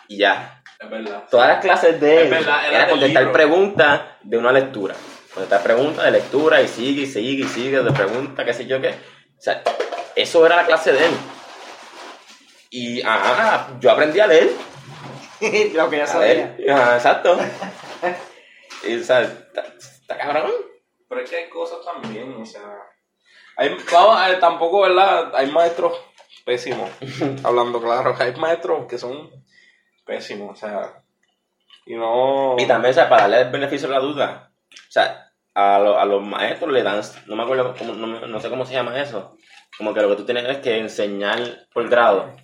Speaker 3: y ya.
Speaker 2: Es verdad.
Speaker 3: Todas las clases de
Speaker 2: Es
Speaker 3: él
Speaker 2: verdad, era
Speaker 3: contestar
Speaker 2: libro.
Speaker 3: preguntas de una lectura. Contestar preguntas de lectura y sigue y sigue y sigue de preguntas, qué sé yo qué. O sea, eso era la clase de él. Y ajá, yo aprendí a leer.
Speaker 1: Lo que ya sabía.
Speaker 3: Ajá, exacto. y o sea, está, cabrón.
Speaker 2: Pero es que hay cosas también, o sea. Hay, ver, tampoco, ¿verdad? Hay maestros pésimos. hablando claro, hay maestros que son pésimos, o sea. Y no.
Speaker 3: Y también, o sea, para darle el beneficio de la duda, o sea, a, lo- a los maestros le dan, no me acuerdo, cómo, no, me- no sé cómo se llama eso, como que lo que tú tienes es que enseñar por grado,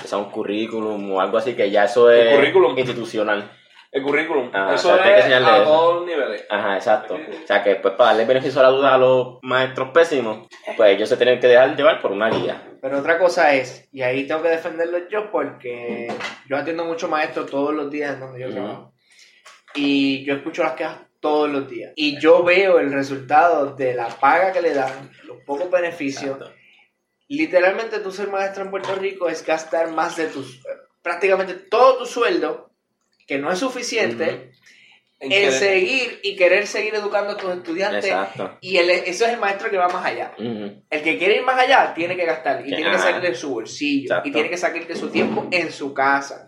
Speaker 3: que sea un currículum o algo así, que ya eso
Speaker 2: El
Speaker 3: es
Speaker 2: currículum.
Speaker 3: institucional.
Speaker 2: El currículum.
Speaker 3: Ah,
Speaker 2: eso
Speaker 3: o sea, hay que
Speaker 2: es a
Speaker 3: eso.
Speaker 2: todos los niveles.
Speaker 3: Ajá, exacto. O sea, que pues para darle el beneficio de la duda a los maestros pésimos, pues ellos se tienen que dejar llevar por una guía.
Speaker 1: Pero otra cosa es, y ahí tengo que defenderlo yo porque yo atiendo muchos maestros todos los días en donde yo trabajo. Y yo escucho las quejas todos los días. Y yo veo el resultado de la paga que le dan, los pocos beneficios.
Speaker 3: Exacto.
Speaker 1: Literalmente tú ser maestro en Puerto Rico es gastar más de tus, prácticamente todo tu sueldo, que no es suficiente,
Speaker 2: En
Speaker 1: en
Speaker 2: que-
Speaker 1: seguir y querer seguir educando a tus estudiantes.
Speaker 3: Exacto.
Speaker 1: Y el- eso es el maestro que va más allá.
Speaker 3: Ujú.
Speaker 1: El que quiere ir más allá tiene que gastar y
Speaker 3: Que-
Speaker 1: tiene que salir de su bolsillo
Speaker 3: Exacto.
Speaker 1: y tiene que salir de su tiempo en su casa.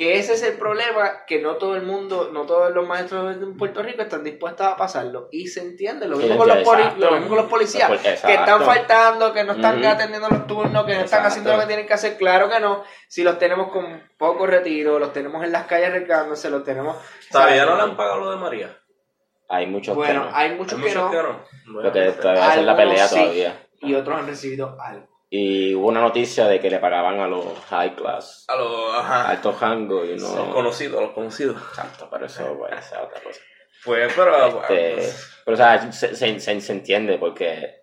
Speaker 1: Que ese es el problema que no todo el mundo, no todos los maestros en Puerto Rico están dispuestos a pasarlo y se entiende. Lo mismo,
Speaker 3: Sí,
Speaker 1: con los, lo mismo con los policías que están faltando, que no están atendiendo los turnos, que no están haciendo lo que tienen que hacer. Claro que no. Si los tenemos con poco retiro, los tenemos en las calles arriesgándose, los tenemos.
Speaker 2: ¿Todavía
Speaker 1: ¿sabes?
Speaker 2: no le han pagado lo de María?
Speaker 3: Hay muchos que no.
Speaker 1: hay muchos
Speaker 2: Hay
Speaker 1: que
Speaker 2: muchos
Speaker 1: no
Speaker 2: que no. Bueno,
Speaker 3: Lo que es la pelea
Speaker 1: sí.
Speaker 3: todavía.
Speaker 1: y otros han recibido algo.
Speaker 3: Y hubo una noticia de que le pagaban a los high class,
Speaker 2: A los,
Speaker 3: altos rangos y
Speaker 2: los
Speaker 3: no.
Speaker 2: conocidos, a los conocidos.
Speaker 3: Exacto, pero eso puede ser otra cosa.
Speaker 2: Pues, pero.
Speaker 3: Este, pero o sea, se, se- se- se entiende porque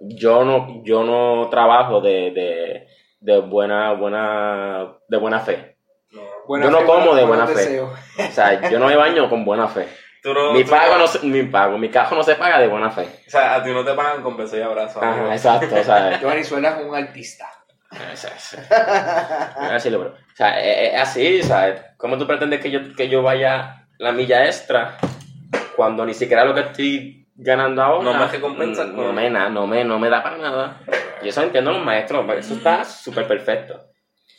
Speaker 3: yo no, yo no trabajo de, de, de buena, buena, de buena fe.
Speaker 2: no.
Speaker 3: Yo no como de buena fe. O sea, yo no me baño con buena fe.
Speaker 2: Tú no-
Speaker 3: Mi
Speaker 2: tú
Speaker 3: pago
Speaker 2: no-
Speaker 3: mi pago, mi cajo no se paga de buena fe.
Speaker 2: O sea, a ti no te pagan con beso y abrazo. amigo.
Speaker 3: Ajá, exacto, o sea,
Speaker 1: Yo Venezuela es un artista.
Speaker 3: es, es- es así, lo- pero, o sea, es, es así, o sea, ¿cómo tú pretendes que yo, que yo vaya la milla extra cuando ni siquiera lo que estoy ganando ahora
Speaker 2: No me recompensas
Speaker 3: no, no me, no, me, no me da para nada? Y eso entiendo los maestros, eso está súper perfecto.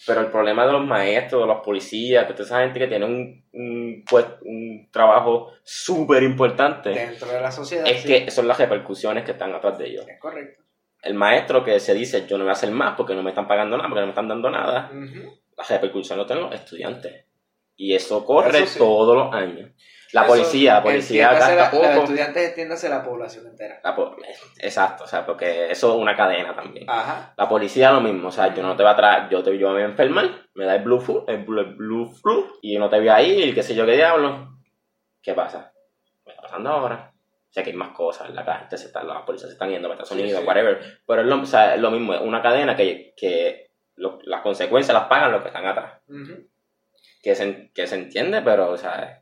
Speaker 3: Pero el problema de los maestros, de los policías, de toda esa gente que tiene un, un, pues, un trabajo súper importante,
Speaker 1: Dentro de la sociedad.
Speaker 3: es
Speaker 1: sí.
Speaker 3: que son las repercusiones que están atrás de ellos.
Speaker 1: Es correcto.
Speaker 3: El maestro que se dice yo no voy a hacer más porque no me están pagando nada, porque no me están dando nada,
Speaker 1: Ujú.
Speaker 3: la repercusión lo tienen los estudiantes. Y eso corre
Speaker 2: Eso sí.
Speaker 3: todos los años. La policía, la policía gasta
Speaker 1: Los estudiantes entiéndase la población entera.
Speaker 3: La po- exacto, o sea, porque eso es una cadena también.
Speaker 1: Ajá.
Speaker 3: La policía lo mismo, o sea, yo no te voy a traer, yo te yo me voy a enfermar, me da el blue flu, el blue, el blue flu, y yo no te voy a ir, qué sé yo qué diablo. ¿Qué pasa? ¿Qué está pasando ahora? O sea, que hay más cosas, la gente se está, las policías se están yendo para Estados Unidos,
Speaker 2: sí.
Speaker 3: whatever. Pero es lo, o sea, es lo mismo, es una cadena que, que lo- las consecuencias las pagan los que están atrás. Que se, que se entiende, pero, o sea,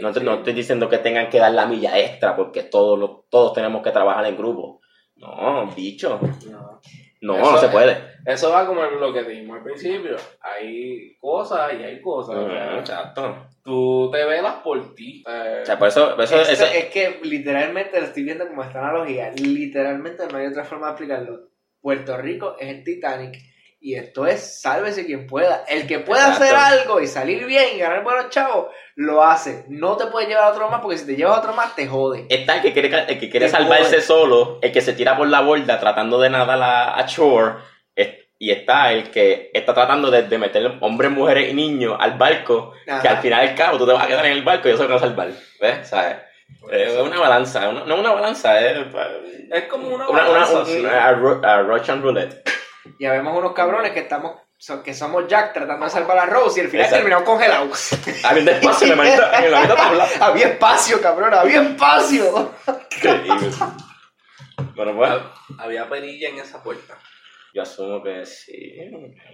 Speaker 3: no, te- no estoy diciendo que tengan que dar la milla extra porque todos, los- todos tenemos que trabajar en grupo. No, bicho.
Speaker 2: No.
Speaker 3: No,
Speaker 2: Eso
Speaker 3: no se puede.
Speaker 2: Eso va como lo que dijimos al principio. Hay cosas y hay cosas.
Speaker 3: Ujú, Exacto.
Speaker 2: Tú te velas por ti. Eh,
Speaker 3: O sea, por eso, por eso,
Speaker 1: Esto-
Speaker 3: eso-
Speaker 1: es que literalmente lo estoy viendo como esta analogía. Literalmente no hay otra forma de explicarlo. Puerto Rico es el Titanic y esto es sálvese quien pueda. El que pueda
Speaker 3: Exacto.
Speaker 1: hacer algo y salir bien y ganar buenos chavos, lo hace. No te puedes llevar a otro más porque si te llevas a otro más te jode.
Speaker 3: está el que quiere, el que quiere
Speaker 1: Te
Speaker 3: salvarse
Speaker 1: jode.
Speaker 3: solo, el que se tira por la borda tratando de nadar a, a shore, y está el que está tratando de, de meter hombres, mujeres y niños al barco, que al final del cabo tú te vas a quedar en el barco y se van a salvar. ¿Ves? ¿Sabes? Es una balanza, una- no una balanza, es
Speaker 2: es como una
Speaker 3: una, una,
Speaker 2: balanza,
Speaker 3: un-
Speaker 2: sí.
Speaker 3: a Ru- a Russian roulette.
Speaker 1: Ya vemos unos cabrones que estamos so- que somos Jack tratando de salvar a Rose y al final terminamos congelados.
Speaker 3: Había la en la mitad tabla.
Speaker 1: había espacio, cabrón, había espacio.
Speaker 3: Increíble. Bueno, pues,
Speaker 2: Había perilla en esa puerta.
Speaker 3: yo asumo que sí,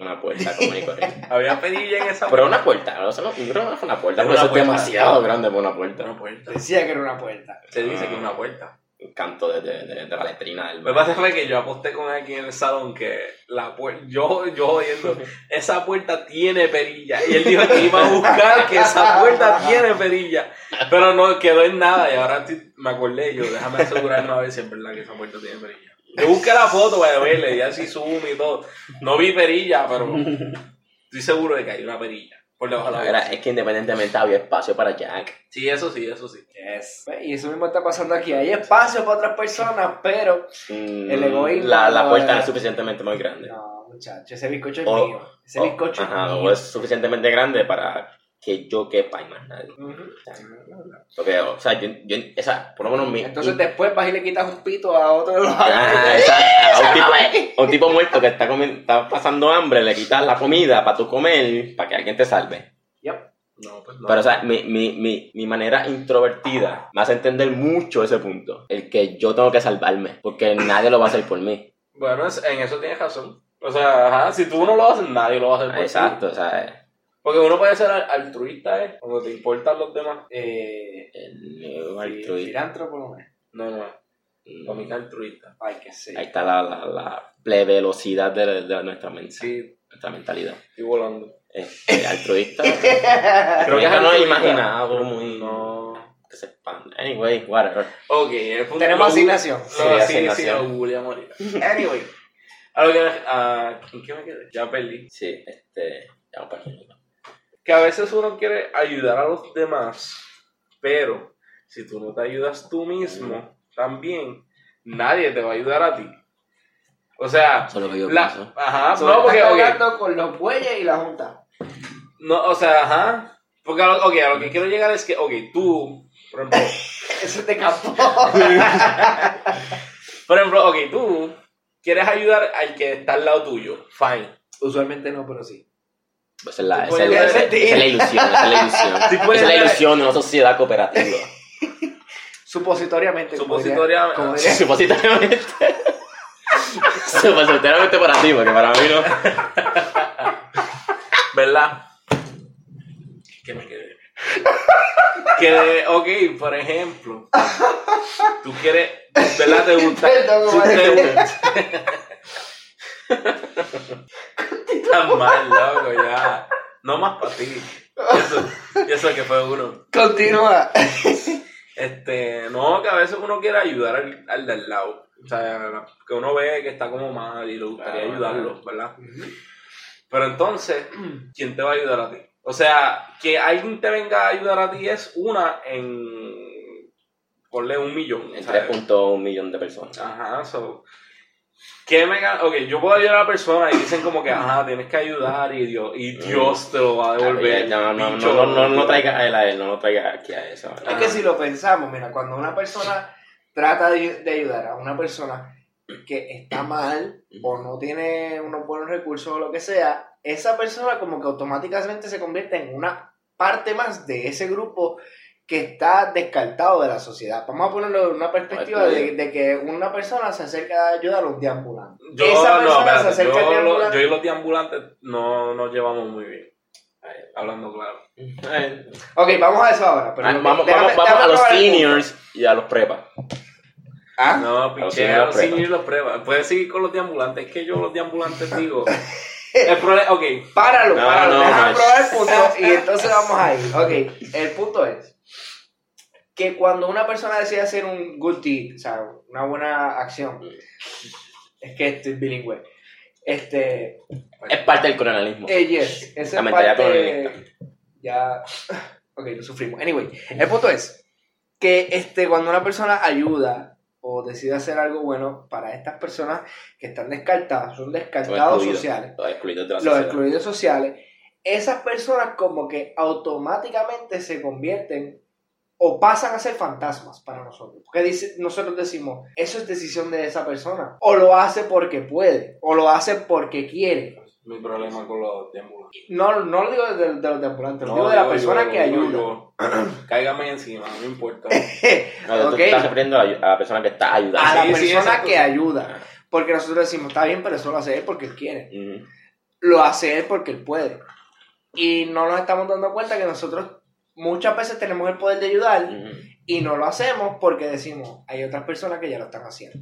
Speaker 3: una puerta común y corriente.
Speaker 2: Había perilla en esa
Speaker 3: Pero
Speaker 2: puerta.
Speaker 3: una puerta, no, no, yo creo que no fue una puerta,
Speaker 2: Es
Speaker 3: pero eso es demasiado grande para una puerta.
Speaker 2: Una puerta.
Speaker 1: Decía que era una puerta.
Speaker 2: Se dice que es una puerta.
Speaker 3: Canto de, de, de, de la letrina del
Speaker 2: que pasa fue que yo aposté con alguien en el salón que la puerta, yo, yo oyendo, esa puerta tiene perilla. Y él dijo que iba a buscar que esa puerta tiene perilla. Pero no quedó en nada. Y ahora estoy- me acordé yo, déjame asegurarme a ver si es verdad que esa puerta tiene perilla. Yo busqué la foto para ver, le di así zoom y todo. No vi perilla, pero estoy seguro de que hay una perilla. Por debajo de la
Speaker 3: es que independientemente había espacio para Jack.
Speaker 2: Sí, eso sí, eso sí.
Speaker 1: Yes. Y eso mismo está pasando aquí. Hay espacio para otras personas, pero.
Speaker 3: Mm,
Speaker 1: El egoísmo
Speaker 3: La, la puerta no es suficientemente muy grande.
Speaker 1: No, muchacho, ese bizcocho es
Speaker 3: O-
Speaker 1: mío. Ese
Speaker 3: O-
Speaker 1: bizcocho
Speaker 3: ajá,
Speaker 1: es
Speaker 3: o
Speaker 1: mío.
Speaker 3: es suficientemente grande para que yo quepa y más nadie.
Speaker 1: Ujú.
Speaker 3: Porque, o sea, yo, yo o sea, por lo menos mi...
Speaker 1: Entonces después vas y le quitas un pito a otro de los
Speaker 3: exacto. a, un tipo, a un tipo muerto que está, comi- está pasando hambre, le quitas la comida para tú comer, para que alguien te salve.
Speaker 1: Yep.
Speaker 2: No, pues no.
Speaker 3: Pero, o sea, mi, mi, mi, mi manera introvertida me hace entender mucho ese punto. El que yo tengo que salvarme, porque nadie lo va a hacer por mí.
Speaker 2: Bueno, en eso tienes razón. O sea, ajá, si tú no lo haces, nadie lo va a hacer por ti.
Speaker 3: Exacto, o sea,
Speaker 2: Porque uno puede ser al- altruista, ¿eh? Cuando te importan los demás.
Speaker 1: Eh,
Speaker 3: el
Speaker 1: sí,
Speaker 3: altruista.
Speaker 1: filántropo no es.
Speaker 2: No, no. Para mí que altruista.
Speaker 1: Ay, que sí.
Speaker 3: Ahí está la, la, la plevelocidad de, de nuestra, mente,
Speaker 2: Sí,
Speaker 3: nuestra mentalidad.
Speaker 2: estoy volando.
Speaker 3: Este, altruista.
Speaker 2: Creo que es
Speaker 3: que no es imaginado, muy.
Speaker 2: No.
Speaker 3: Que se expande. Anyway, whatever.
Speaker 2: Ok, el punto
Speaker 1: Tenemos
Speaker 2: lo-
Speaker 1: asignación.
Speaker 3: Sí,
Speaker 2: sí, sí,
Speaker 3: asignación.
Speaker 2: lo googleamos ahorita. Anyway. A lo que me- a- ¿En qué me quedé? Ya perdí.
Speaker 3: Sí, este. Ya minuto.
Speaker 2: Que a veces uno quiere ayudar a los demás, pero si tú no te ayudas tú mismo, también nadie te va a ayudar a ti. O sea,
Speaker 3: Eso es lo que yo
Speaker 2: la,
Speaker 3: pienso.
Speaker 2: ajá, no, porque,
Speaker 1: estás
Speaker 2: ok,
Speaker 1: cargando con los bueyes y la junta.
Speaker 2: no, o sea, ajá, porque, a lo- ok, a lo que quiero llegar es que, ok, tú, por ejemplo,
Speaker 1: Eso te capó.
Speaker 2: por ejemplo, ok, tú quieres ayudar al que está al lado tuyo, fine.
Speaker 1: Usualmente no, pero sí.
Speaker 3: Esa es la, esa es
Speaker 2: puedes
Speaker 3: la- esa-
Speaker 1: sentir.
Speaker 3: esa es la ilusión, esa es la ilusión. Esa es la ilusión de una sociedad cooperativa.
Speaker 1: Supositoriamente. como diría-
Speaker 2: Supositoriamente.
Speaker 1: como diría-
Speaker 3: Supositoriamente. Supositoriamente para ti, porque para mí no.
Speaker 2: ¿Verdad? Que me quedé. Que, ok, por ejemplo, tú quieres, ¿verdad? Te gusta.
Speaker 1: Perdón,
Speaker 2: Estás mal, loco, ya. No más para ti. Eso, eso que fue uno.
Speaker 1: Continúa.
Speaker 2: Este, no, que a veces uno quiere ayudar al, al del lado. O sea, que uno ve que está como mal y le gustaría
Speaker 3: Claro,
Speaker 2: ayudarlo, ¿verdad? Pero entonces, ¿quién te va a ayudar a ti? O sea, que alguien te venga a ayudar a ti es una en. Ponle un millón.
Speaker 3: En
Speaker 2: ¿sabes?
Speaker 3: 3.1 millón de personas.
Speaker 2: Ajá, so. ¿Qué me Ok, yo puedo ayudar a la persona y dicen como que, ajá, tienes que ayudar y Dios, y Dios te lo va a devolver.
Speaker 3: No, no, no, no, no, no traigas a él a él, no lo traigas aquí a eso.
Speaker 1: Es que si lo pensamos, mira, cuando una persona trata de, de ayudar a una persona que está mal o no tiene unos buenos recursos o lo que sea, esa persona como que automáticamente se convierte en una parte más de ese grupo que está descartado de la sociedad. Vamos a ponerlo en una perspectiva de, de que una persona se acerca a ayudar a los deambulantes.
Speaker 2: Yo,
Speaker 1: esa
Speaker 2: no,
Speaker 1: persona se acerca
Speaker 2: yo, lo-
Speaker 1: deambulante.
Speaker 2: yo y los deambulantes no nos llevamos muy bien. Hablando claro.
Speaker 1: Ok, vamos a eso ahora. pero
Speaker 3: ah, vamos
Speaker 1: déjame-
Speaker 3: vamos, vamos
Speaker 1: déjame
Speaker 3: a los seniors y a los prepa.
Speaker 1: ¿Ah?
Speaker 2: No,
Speaker 3: seniors
Speaker 2: a
Speaker 3: los
Speaker 2: seniors los pruebas. Puedes seguir con los deambulantes. Es que yo los deambulantes digo. el problema, ok,
Speaker 1: Páralo,
Speaker 3: No,
Speaker 1: páralo,
Speaker 3: no,
Speaker 1: déjame
Speaker 3: no.
Speaker 1: probar el punto y entonces vamos a ir. Ok, el punto es que cuando una persona decide hacer un good deed, o sea, una buena acción, es que estoy bilingüe, este,
Speaker 3: Es parte del colonialismo.
Speaker 1: eh, yes,
Speaker 3: La
Speaker 1: es
Speaker 3: mentalidad
Speaker 1: parte,
Speaker 3: colonialista.
Speaker 1: ya, ok, lo sufrimos. Anyway, el punto es que este, cuando una persona ayuda o decide hacer algo bueno para estas personas que están descartadas, son descartados
Speaker 3: excluidos.
Speaker 1: sociales,
Speaker 3: Los excluidos de la
Speaker 1: los excluidos sociales, esas personas como que automáticamente se convierten o pasan a ser fantasmas para nosotros. Porque dice, nosotros decimos, eso es decisión de esa persona. O lo hace porque puede, o lo hace porque quiere.
Speaker 2: mi problema con los deambulantes.
Speaker 1: No, no lo digo de, de los ambulantes, lo digo de la
Speaker 2: digo
Speaker 1: persona
Speaker 2: yo,
Speaker 1: que ayuda.
Speaker 2: Cáigame encima, no me importa.
Speaker 3: No, tú
Speaker 1: Ok.
Speaker 3: te estás refiriendo a la, a la persona que está ayudando.
Speaker 1: A la
Speaker 2: Sí,
Speaker 1: persona que ayuda. Porque nosotros decimos, está bien, pero eso lo hace él porque él quiere. Lo hace él porque él puede. Y no nos estamos dando cuenta que nosotros muchas veces tenemos el poder de ayudar. Y no lo hacemos porque decimos, hay otras personas que ya lo están haciendo.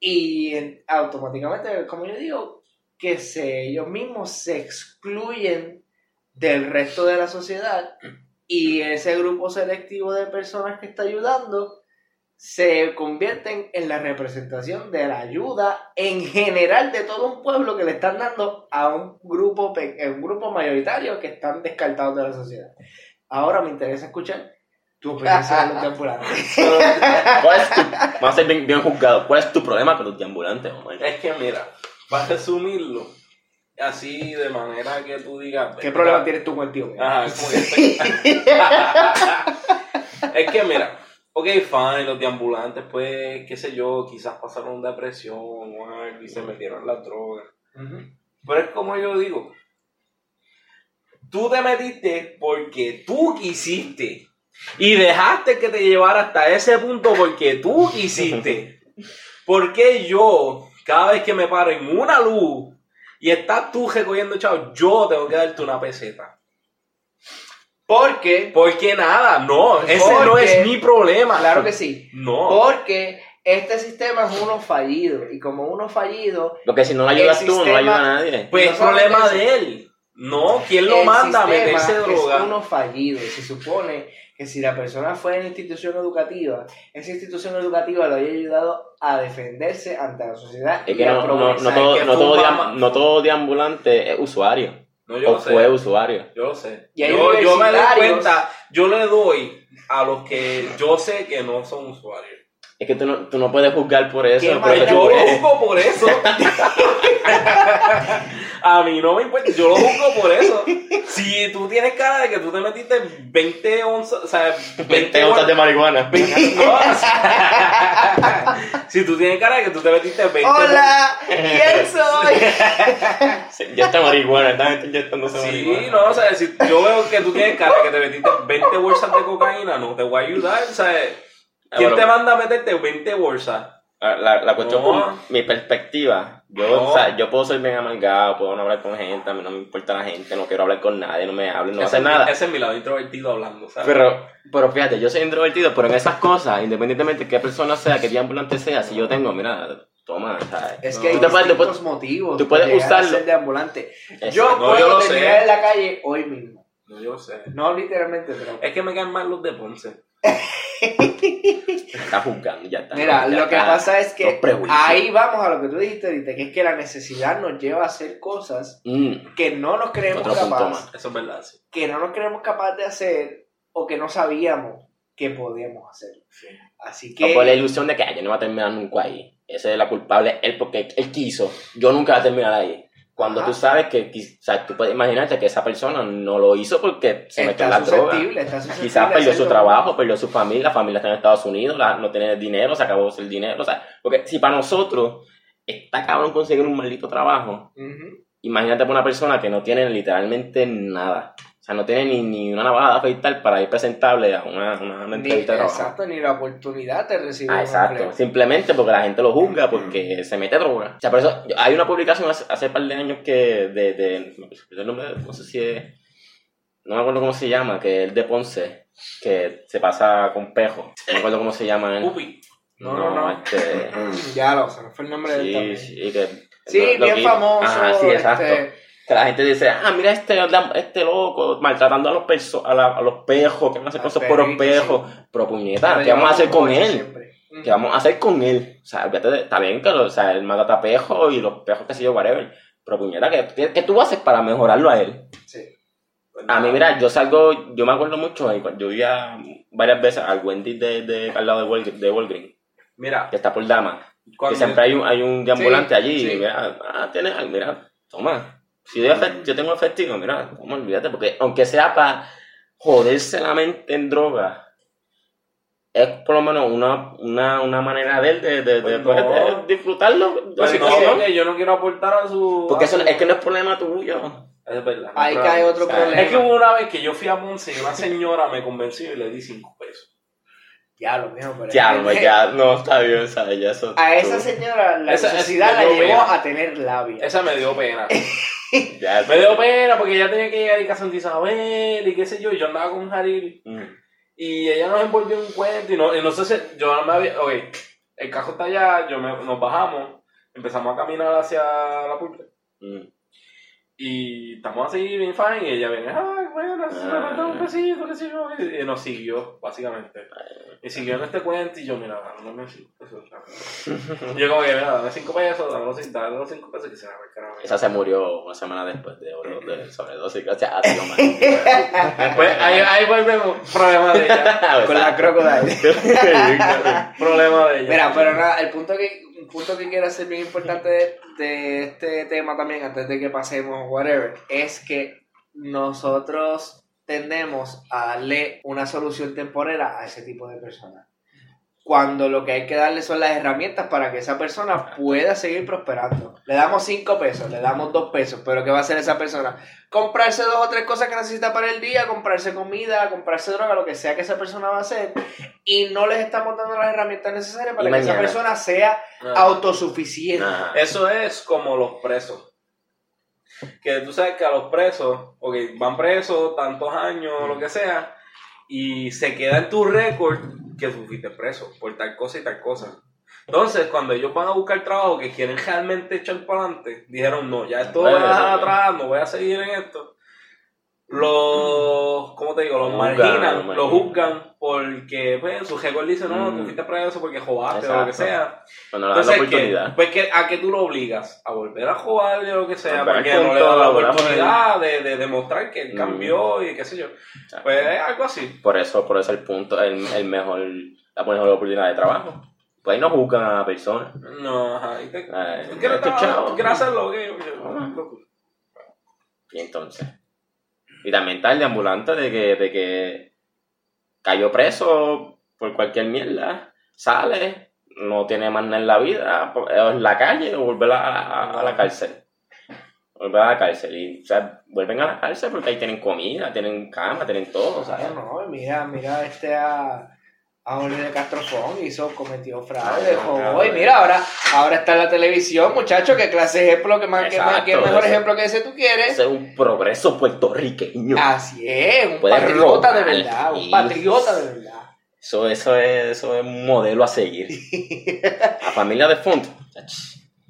Speaker 1: Y en- automáticamente, como yo digo, que se, ellos mismos se excluyen del resto de la sociedad y ese grupo selectivo de personas que está ayudando se convierten en la representación de la ayuda en general de todo un pueblo que le están dando a un grupo, a un grupo mayoritario que están descartados de la sociedad. Ahora me interesa escuchar tu opinión sobre los deambulantes.
Speaker 3: ¿Cuál es tu, vamos a ser bien, bien juzgados. ¿Cuál es tu problema con los deambulantes, Omar?
Speaker 2: Es que mira, para resumirlo, así de manera que tú digas.
Speaker 1: ¿Qué problema tienes tú con el tío? mío?
Speaker 2: Ajá, como que estoy- es que mira, ok, fine, los deambulantes, pues, qué sé yo, quizás pasaron depresión o algo y se metieron las drogas.
Speaker 1: Ujú.
Speaker 2: Pero es como yo digo, tú te metiste porque tú quisiste y dejaste que te llevara hasta ese punto porque tú quisiste. Porque yo, cada vez que me paro en una luz y estás tú recogiendo chao, yo tengo que darte una peseta.
Speaker 1: Porque,
Speaker 2: Porque nada, no, ese no es mi problema.
Speaker 1: claro que sí,
Speaker 2: No.
Speaker 1: porque este sistema es uno fallido y como uno fallido,
Speaker 3: Porque si no lo ayudas tú, no lo
Speaker 1: sistema-
Speaker 3: ayuda a nadie.
Speaker 2: Pues
Speaker 1: no
Speaker 2: es problema de él. No, ¿quién lo
Speaker 1: el
Speaker 2: manda a meterse droga?
Speaker 1: Es uno fallido. Se supone que si la persona fue en institución educativa, esa institución educativa lo haya ayudado a defenderse ante la sociedad
Speaker 3: Es
Speaker 1: y
Speaker 3: que
Speaker 1: a
Speaker 3: no, no, no todo,
Speaker 2: que
Speaker 3: no, no todo deambulante es usuario.
Speaker 2: No, yo
Speaker 3: O
Speaker 2: lo sé.
Speaker 3: fue usuario.
Speaker 2: Yo lo sé.
Speaker 1: Y
Speaker 2: Yo, yo me doy cuenta, yo le doy a los que yo sé que no son usuarios.
Speaker 3: Es que tú no, tú no puedes juzgar por eso.
Speaker 1: ¿Qué
Speaker 3: por
Speaker 1: manera
Speaker 3: eso
Speaker 2: Yo juzgo por eso. a mí no me importa, yo lo juzgo por eso. Si tú tienes cara de que tú te metiste 20 onzas, o sea,
Speaker 3: 20 onzas de marihuana.
Speaker 2: No, o sea, si tú tienes cara de que tú te metiste 20
Speaker 1: ¡Hola! ¿Quién soy?
Speaker 3: Ya está marihuana, esta gente ya está dándose
Speaker 2: Sí,
Speaker 3: marihuana.
Speaker 2: no, o sea, si yo veo que tú tienes cara de que te metiste 20 bolsas de cocaína, no te voy a ayudar, o sea, ¿quién
Speaker 3: bueno.
Speaker 2: te manda a meterte 20 bolsas?
Speaker 3: La, la, cuestión
Speaker 2: No.
Speaker 3: con mi perspectiva, yo,
Speaker 2: No.
Speaker 3: o sea, yo puedo ser bien amargado, puedo no hablar con gente, a mí no me importa la gente, no quiero hablar con nadie, no me hablen, no
Speaker 2: ese,
Speaker 3: hacer
Speaker 2: mi-
Speaker 3: nada.
Speaker 2: ese es mi lado introvertido hablando, ¿sabes?
Speaker 3: Pero, pero fíjate, yo soy introvertido, pero en esas cosas, independientemente de qué persona sea, qué ambulante sea, si yo tengo, mira, toma, ¿sabes?
Speaker 1: Es
Speaker 2: No.
Speaker 1: que hay
Speaker 3: Tú puedes-
Speaker 1: motivos.
Speaker 3: tú puedes usarlo.
Speaker 1: de ambulante. Yo
Speaker 2: No,
Speaker 1: puedo
Speaker 2: yo lo
Speaker 1: terminar
Speaker 2: sé.
Speaker 1: en la calle hoy mismo.
Speaker 2: No, yo sé.
Speaker 1: No literalmente, pero...
Speaker 2: Es que me caen mal los de Ponce.
Speaker 3: Está juzgando, ya está.
Speaker 1: Mira,
Speaker 3: ya
Speaker 1: lo que pasa es que ahí vamos a lo que tú dijiste ahorita, que es que la necesidad nos lleva a hacer cosas
Speaker 3: Mm,
Speaker 1: que no nos creemos capaces.
Speaker 2: Eso es verdad, sí.
Speaker 1: que no nos creemos capaces de hacer o que no sabíamos que podíamos hacer. Así
Speaker 3: o por la
Speaker 1: que
Speaker 3: ilusión de que "Ay, yo no voy a terminar nunca ahí. Ese es la culpable, él porque él quiso. Yo nunca voy a terminar ahí. Cuando
Speaker 1: Ajá.
Speaker 3: tú sabes que, o sea, tú puedes imaginarte que esa persona no lo hizo porque se metió en la droga. Quizás perdió su trabajo, perdió su familia, la familia está en Estados Unidos, la- no tiene dinero, se acabó el dinero. O sea, porque si para nosotros está cabrón conseguir un maldito trabajo, imagínate para una persona que no tiene literalmente nada. O sea, no tiene ni, ni una navaja de afeitar para ir presentable a una, una, una
Speaker 1: Ni,
Speaker 3: entrevista de trabajo.
Speaker 1: exacto, ni la oportunidad de recibir
Speaker 3: Ah, exacto.
Speaker 1: empleo.
Speaker 3: Simplemente porque la gente lo juzga porque se mete droga. O sea, por eso hay una publicación hace, hace par de años que de, de, el nombre, no sé si es, no me acuerdo cómo se llama, que es de Ponce, que se pasa con pejo. No me acuerdo cómo se llama él.
Speaker 2: Pupi.
Speaker 1: No, no, no.
Speaker 3: Este,
Speaker 1: Ya lo sé, no fue el nombre del
Speaker 3: sí,
Speaker 1: también.
Speaker 3: sí, que,
Speaker 1: Sí, bien famoso.
Speaker 3: Ajá, sí, exacto.
Speaker 1: este,
Speaker 3: Que la gente dice, ah, mira este, este loco maltratando a los perso a, la- a los pejos, que van a hacer
Speaker 1: Al
Speaker 3: cosas por los
Speaker 1: perrito,
Speaker 3: pejos. Pero puñeta, ¿qué vamos a hacer con él?
Speaker 1: siempre.
Speaker 3: ¿Qué vamos a hacer con él? O sea, de- está bien que lo, o sea, él mata a pejos y los pejos, qué sé yo, whatever. Pero puñeta, ¿qué, qué, qué tú haces para mejorarlo a él?
Speaker 1: Sí.
Speaker 3: A mí, mira, yo salgo, yo me acuerdo mucho, yo iba varias veces al Wendy de, de, al lado de, de Walgreens,
Speaker 2: Mira,
Speaker 3: que está por Dama, que siempre hay un, hay un deambulante
Speaker 1: Sí,
Speaker 3: allí,
Speaker 1: sí.
Speaker 3: y mira, ah, tienes, ah, mira, toma. Si yo, yo tengo efectivo, mira, toma, olvídate, porque aunque sea para joderse la mente en droga, es por lo menos una, una, una manera de él de, de, de,
Speaker 2: Pues no.
Speaker 3: de disfrutarlo.
Speaker 2: pues no,
Speaker 3: que,
Speaker 2: yo no quiero aportar a su...
Speaker 3: Porque
Speaker 2: a
Speaker 3: eso
Speaker 2: su-
Speaker 3: es que no es problema tuyo.
Speaker 2: Es verdad.
Speaker 1: Ahí cae otro
Speaker 3: o sea,
Speaker 1: problema.
Speaker 2: Es que hubo una vez que yo fui a Monse y una señora me convenció y le di 5 pesos.
Speaker 1: Ya lo mismo, pero.
Speaker 3: Ya,
Speaker 1: es
Speaker 3: no,
Speaker 1: que-
Speaker 3: ya, no, está bien, ¿sabes? Ya eso.
Speaker 1: A esa señora la
Speaker 2: Esa-
Speaker 1: necesidad
Speaker 2: esa-
Speaker 1: la llevó a tener labia.
Speaker 2: Esa me dio pena.
Speaker 3: ya,
Speaker 2: me dio pena porque ella tenía que llegar a Santa Isabel y qué sé yo, y yo andaba con un jaril.
Speaker 3: Mm.
Speaker 2: Y ella nos envolvió en un cuento y no, y no sé si yo no me había... Ok, el cajo está allá, yo me, nos bajamos, empezamos a caminar hacia la pulpa.
Speaker 3: Mm.
Speaker 2: Y estamos así bien fine y ella viene, ay, bueno, se me
Speaker 3: Ah.
Speaker 2: falta un besito, qué sé yo. Y nos siguió, básicamente. Y siguió en este cuento y yo, mira, dame cinco pesos. yo como que, mira, dame cinco pesos, dame los, dame los cinco pesos y que se me va.
Speaker 3: Esa se murió una semana después de, de sobredosis gracias a Dios, man.
Speaker 2: Después, ahí, ahí volvemos, problema de ella.
Speaker 1: Con la crocodile.
Speaker 2: problema de ella.
Speaker 1: Mira, pero nada, el punto que, un punto que quiero hacer bien importante de, este tema también, antes de que pasemos, whatever, es que nosotros tendemos a darle una solución temporera a ese tipo de personas. Cuando lo que hay que darle son las herramientas para que esa persona pueda seguir prosperando. Le damos 5 pesos, le damos 2 pesos, pero ¿qué va a hacer esa persona? Comprarse dos o tres cosas que necesita para el día, comprarse comida, comprarse droga, lo que sea que esa persona va a hacer, y no les estamos dando las herramientas necesarias para
Speaker 3: Y
Speaker 1: que esa persona sea autosuficiente.
Speaker 2: Eso es como los presos. Que tú sabes que a los presos, ok, van presos tantos años lo que sea, y se queda en tu récord que tú fuiste preso por tal cosa y tal cosa. Entonces, cuando ellos van a buscar trabajo que quieren realmente echar para adelante, dijeron, no, ya esto voy a dejar atrás, no voy a seguir en esto. Los, ¿cómo te digo? Los marginan,
Speaker 3: lo
Speaker 2: lo
Speaker 3: marginan.
Speaker 2: juzgan porque, pues, su récord dice, no,
Speaker 3: Mm.
Speaker 2: tú fuiste preso porque jodaste o lo que sea.
Speaker 3: Cuando le dan la oportunidad.
Speaker 2: Pues que, a que tú lo obligas a volver a jugar o lo que sea,
Speaker 3: al
Speaker 2: porque no le
Speaker 3: punto,
Speaker 2: da la oportunidad de, de demostrar que él
Speaker 3: Mm.
Speaker 2: cambió y qué sé yo.
Speaker 3: Exacto.
Speaker 2: Pues es algo así.
Speaker 3: Por eso, por eso el punto, el, el mejor, la mejor oportunidad de trabajo. Pues ahí no juzgan a la persona.
Speaker 2: No, ajá. ¿y te-
Speaker 3: Ay,
Speaker 2: ¿Tú quieres,
Speaker 3: Ah.
Speaker 2: ok.
Speaker 3: Y entonces. Y también está el de ambulante de que, de que cayó preso por cualquier mierda, sale, no tiene más nada en la vida, o en la calle o volver a, a- a la cárcel. Volver a la cárcel. Y, o sea, vuelven a la cárcel porque ahí tienen comida, tienen cama, tienen todo, ¿sabes?
Speaker 1: No, no, mira, mira este a, a Oli de Castrofón hizo, cometió fraude, y mira, ahora, ahora está en la televisión, muchacho, qué clase de ejemplo, que más, que más, mejor
Speaker 3: eso.
Speaker 1: ejemplo que ese tú quieres.
Speaker 3: Ese es un progreso puertorriqueño.
Speaker 1: Así es, un patriota de verdad, un patriota de verdad.
Speaker 3: Eso, eso, es, eso es un modelo a seguir. La familia de fondo.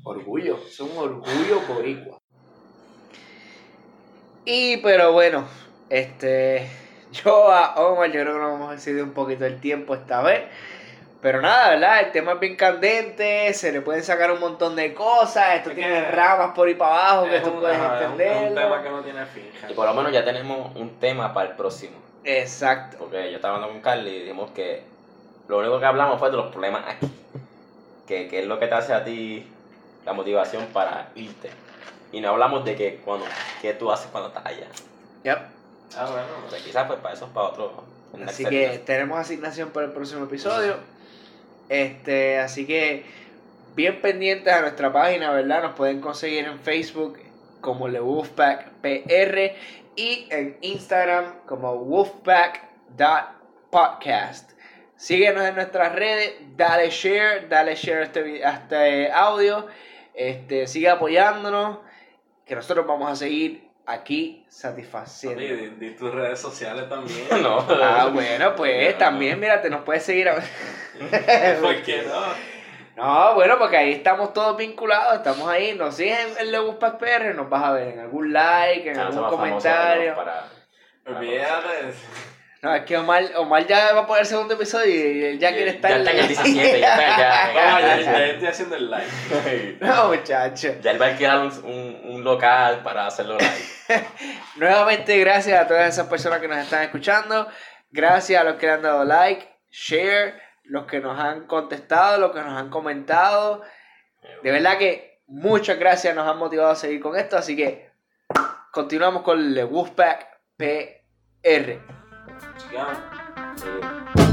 Speaker 1: Orgullo, es un orgullo boricua. Y pero bueno, este yo a Omar yo creo que nos hemos excedido un poquito el tiempo esta vez. Pero nada, ¿verdad? El tema es bien candente, se le pueden sacar un montón de cosas, esto
Speaker 2: Es
Speaker 1: tiene
Speaker 2: que-
Speaker 1: ramas por ahí para abajo que tú
Speaker 2: un,
Speaker 1: puedes
Speaker 2: ajá, es un- tema que no tiene fin.
Speaker 3: Y por lo menos ya tenemos un tema para el próximo.
Speaker 1: Exacto.
Speaker 3: Porque yo estaba hablando con Carly y dijimos que lo único que hablamos fue de los problemas aquí. Que, que es lo que te hace a ti la motivación para irte. Y no hablamos de que cuando, qué tú haces cuando estás allá.
Speaker 1: Yep.
Speaker 2: Ah, bueno.
Speaker 3: O sea, quizás pues para eso es para otro.
Speaker 1: Así que tenemos asignación para el próximo episodio. Este, así que bien pendientes a nuestra página, ¿verdad? Nos pueden conseguir en Facebook como Le Wolfpack PR y en Instagram como wolfpack.podcast. Síguenos en nuestras redes, dale share, dale share a este, a este audio, este, sigue apoyándonos, que nosotros vamos a seguir aquí satisfaciendo.
Speaker 2: Oye, di, di tus redes sociales también.
Speaker 3: no.
Speaker 1: Ah, bueno, pues
Speaker 3: No.
Speaker 1: también, mira, te nos puedes seguir. a-
Speaker 2: ¿Por qué no?
Speaker 1: No, bueno, porque ahí estamos todos vinculados, estamos ahí. Nos siguen en Lewis Pack PR, nos vas a ver en algún like, en algún comentario.
Speaker 3: pero para-
Speaker 2: Olvídate.
Speaker 1: No, es que Omar, Omar ya va a poner el segundo episodio y él ya quiere estar
Speaker 3: Ya está en el 17, ya está, ya.
Speaker 2: Vamos, ya,
Speaker 3: ya,
Speaker 2: ya estoy haciendo el live.
Speaker 1: No, muchacho.
Speaker 3: Ya él va a alquilar un, un, un local para hacerlo live.
Speaker 1: Nuevamente, gracias a todas esas personas que nos están escuchando. Gracias a los que le han dado like, share, los que nos han contestado, los que nos han comentado. De verdad que muchas gracias, nos han motivado a seguir con esto. Así que continuamos con el Wolfpack PR.
Speaker 2: Chequeamos.
Speaker 3: Sí.